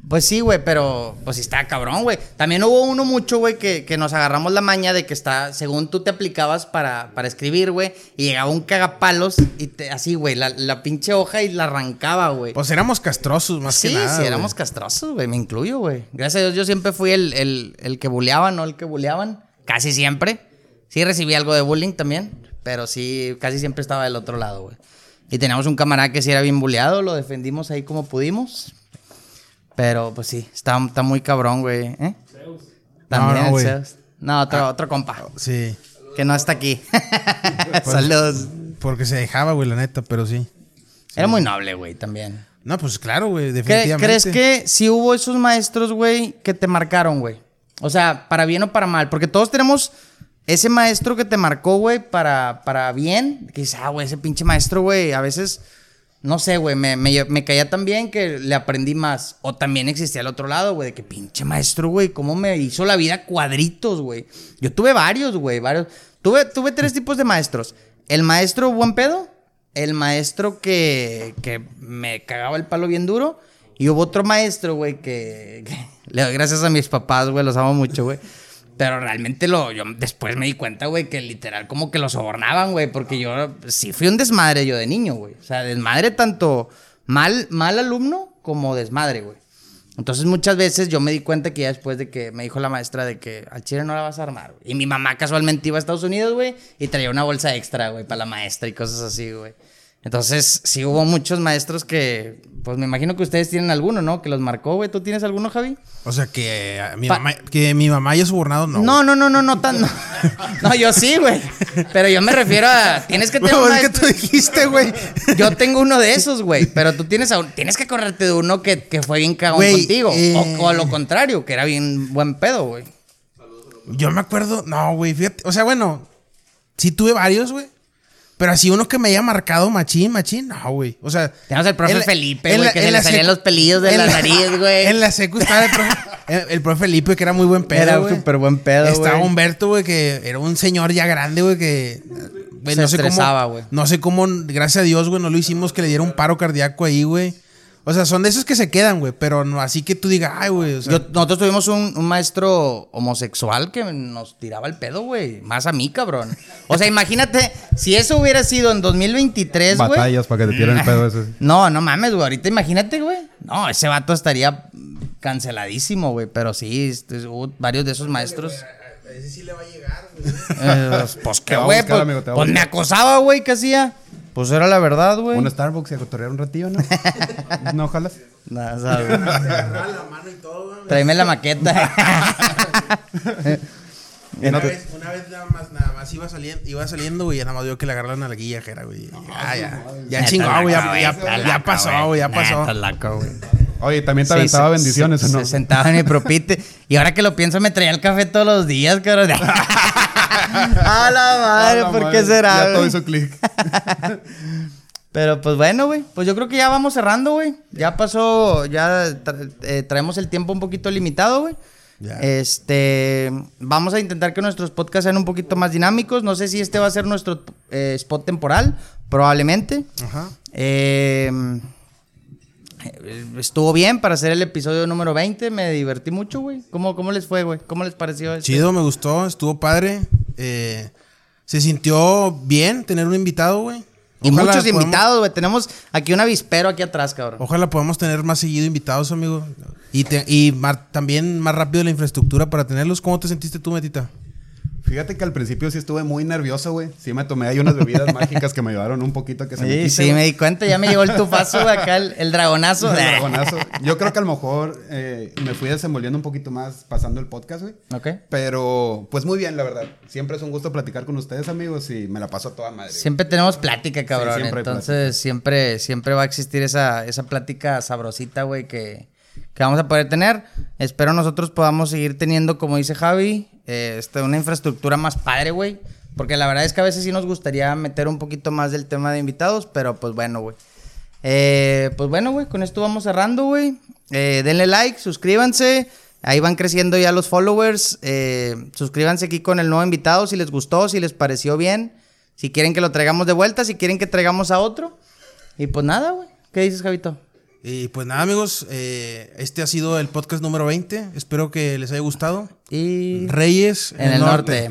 Pues sí, güey, pero pues sí está cabrón, güey. También hubo uno mucho, güey, que, que nos agarramos la maña de que está, según tú te aplicabas para, para escribir, güey, y llegaba un cagapalos y te, así, güey, la, la pinche hoja y la arrancaba, güey. Pues éramos castrosos, más sí, que nada. sí, güey. éramos castrosos, güey, me incluyo, güey. Gracias a Dios yo siempre fui el, el, el que bulleaban, no el que bulleaban, casi siempre. Sí recibí algo de bullying también, pero sí, casi siempre estaba del otro lado, güey. Y teníamos un camarada que sí era bien bulleado, lo defendimos ahí como pudimos. Pero pues sí, está, está muy cabrón, güey. ¿eh? También No, no, el. Zeus. No, otro, otro compa. Sí. Que no está aquí. (laughs) Saludos. Porque se dejaba, güey, la neta, pero sí. Era muy noble, güey, también. No, pues claro, güey, ¿Cre- definitivamente. ¿Crees que si hubo esos maestros, güey, que te marcaron, güey? O sea, para bien o para mal. Porque todos tenemos ese maestro que te marcó, güey, para, para bien. Que dices, ah, güey, ese pinche maestro, güey, a veces, no sé, güey, me, me, caía tan bien que le aprendí más. O también existía al otro lado, güey, de que pinche maestro, güey, cómo me hizo la vida cuadritos, güey. Yo tuve varios, güey, varios. Tuve, tuve tres tipos de maestros. El maestro buen pedo, el maestro que, que me cagaba el palo bien duro. Y hubo otro maestro, güey, que, que (laughs) le doy gracias a mis papás, güey, los amo mucho, güey. Pero realmente lo, yo después me di cuenta, güey, que literal como que lo sobornaban, güey, porque yo sí fui un desmadre yo de niño, güey. O sea, desmadre tanto mal, mal alumno como desmadre, güey. Entonces muchas veces yo me di cuenta que ya después de que me dijo la maestra de que al chile no la vas a armar, güey. Y mi mamá casualmente iba a Estados Unidos, güey, y traía una bolsa extra, güey, para la maestra y cosas así, güey. Entonces, sí hubo muchos maestros que, pues me imagino que ustedes tienen alguno, ¿no? Que los marcó, güey. ¿Tú tienes alguno, Javi? O sea, que eh, mi, Pa- mamá, que mi mamá haya sobornado, no. No, no, no, no, no tan. No, No, yo sí, güey. Pero yo me refiero a. Tienes que tener Güey, es que tú dijiste, güey. Yo tengo uno de esos, güey. Pero tú tienes a un- tienes que acordarte de uno que, que fue bien cagón Güey, contigo. eh. O, o a lo contrario, que era bien buen pedo, güey. Yo me acuerdo, no, güey, fíjate, o sea, bueno, sí tuve varios, güey. Pero así uno que me haya marcado machín, machín, no, güey. O sea. Tenemos el profe en Felipe, güey, que en se le salían los pelillos de la nariz, güey. En la secu estaba el profe, el, el profe Felipe, que era muy buen pedo, Era súper buen pedo, Estaba. Humberto, güey, que era un señor ya grande, güey, que. güey, Se no sé estresaba, güey. No sé cómo, gracias a Dios, güey, no lo hicimos que le diera un paro cardíaco ahí, güey. O sea, son de esos que se quedan, güey. Pero no así que tú digas, ay, güey. O sea, nosotros tuvimos un, un maestro homosexual que nos tiraba el pedo, güey. Más a mí, cabrón. O sea, imagínate, si eso hubiera sido en 2023, güey. Batallas para que te tiren el pedo ese. (laughs) No, no mames, güey. Ahorita imagínate, güey. No, ese vato estaría canceladísimo, güey. Pero sí, este, hubo varios de esos maestros. a ese sí le va a llegar, güey. Eh, pues qué, a güey. Pues, pues me acosaba, güey, ¿qué hacía? Pues era la verdad, güey. Un Starbucks y a cotorrear un ratillo, ¿no? (laughs) ¿No jalas? Güey. Agarraba la mano y todo, güey. Tráeme la maqueta. Una vez, una vez nada más, nada más iba saliendo, iba saliendo, güey, y nada más vio que le agarraron a la guilla, que era, güey. Ya, ya. Ya chingó, güey. Ya, ya, ya pasó, güey, ya pasó. Oye, también te Sí, aventaba se- bendiciones, se, ¿o no? Se sentaba en mi propite. (laughs) Y ahora que lo pienso, me traía el café todos los días, cabrón. (laughs) (laughs) a la madre, A la ¿por madre, qué será? Ya todo hizo clic. Pero pues bueno, güey. Pues yo creo que ya vamos cerrando, güey. Ya pasó, ya tra- eh, traemos el tiempo un poquito limitado, güey. Ya. Este, vamos a intentar que nuestros podcasts sean un poquito más dinámicos. No sé si este va a ser nuestro eh, spot temporal, probablemente. Ajá. Eh, (laughs) estuvo bien para hacer el episodio número 20. Me divertí mucho, güey. ¿Cómo, ¿Cómo les fue, güey? ¿Cómo les pareció? este? Chido, me gustó, estuvo padre. Eh, se sintió bien tener un invitado, güey. Y Ojalá muchos podamos- invitados, güey. Tenemos aquí un avispero aquí atrás, cabrón. Ojalá podamos tener más seguido invitados, amigo. Y, te- y también más rápido la infraestructura para tenerlos. ¿Cómo te sentiste tú, Metita? Fíjate que al principio sí estuve muy nervioso, güey. Sí me tomé ahí unas bebidas (laughs) mágicas que me ayudaron un poquito a que se me Sí, quite, sí, güey. me di cuenta. Ya me llegó el tufazo, güey, acá el, el dragonazo. (laughs) El dragonazo. (laughs) Yo creo que a lo mejor eh, me fui desenvolviendo un poquito más pasando el podcast, güey. Ok. Pero, pues muy bien, la verdad. Siempre es un gusto platicar con ustedes, amigos, y me la paso a toda madre. güey. Siempre tenemos plática, cabrón. Sí, siempre Entonces, siempre, siempre va a existir esa, esa plática sabrosita, güey, que, que vamos a poder tener. Espero nosotros podamos seguir teniendo, como dice Javi, eh, este, una infraestructura más padre, güey. Porque la verdad es que a veces sí nos gustaría meter un poquito más del tema de invitados, pero pues bueno, güey. Eh, pues bueno, güey, con esto vamos cerrando, güey. Eh, denle like, suscríbanse. Ahí van creciendo ya los followers. Eh, suscríbanse aquí con el nuevo invitado si les gustó, si les pareció bien. Si quieren que lo traigamos de vuelta, si quieren que traigamos a otro. Y pues nada, güey. ¿Qué dices, Javito? Y pues nada, amigos. eh, este ha sido el podcast número 20. Espero que les haya gustado. Y Reyes en el norte.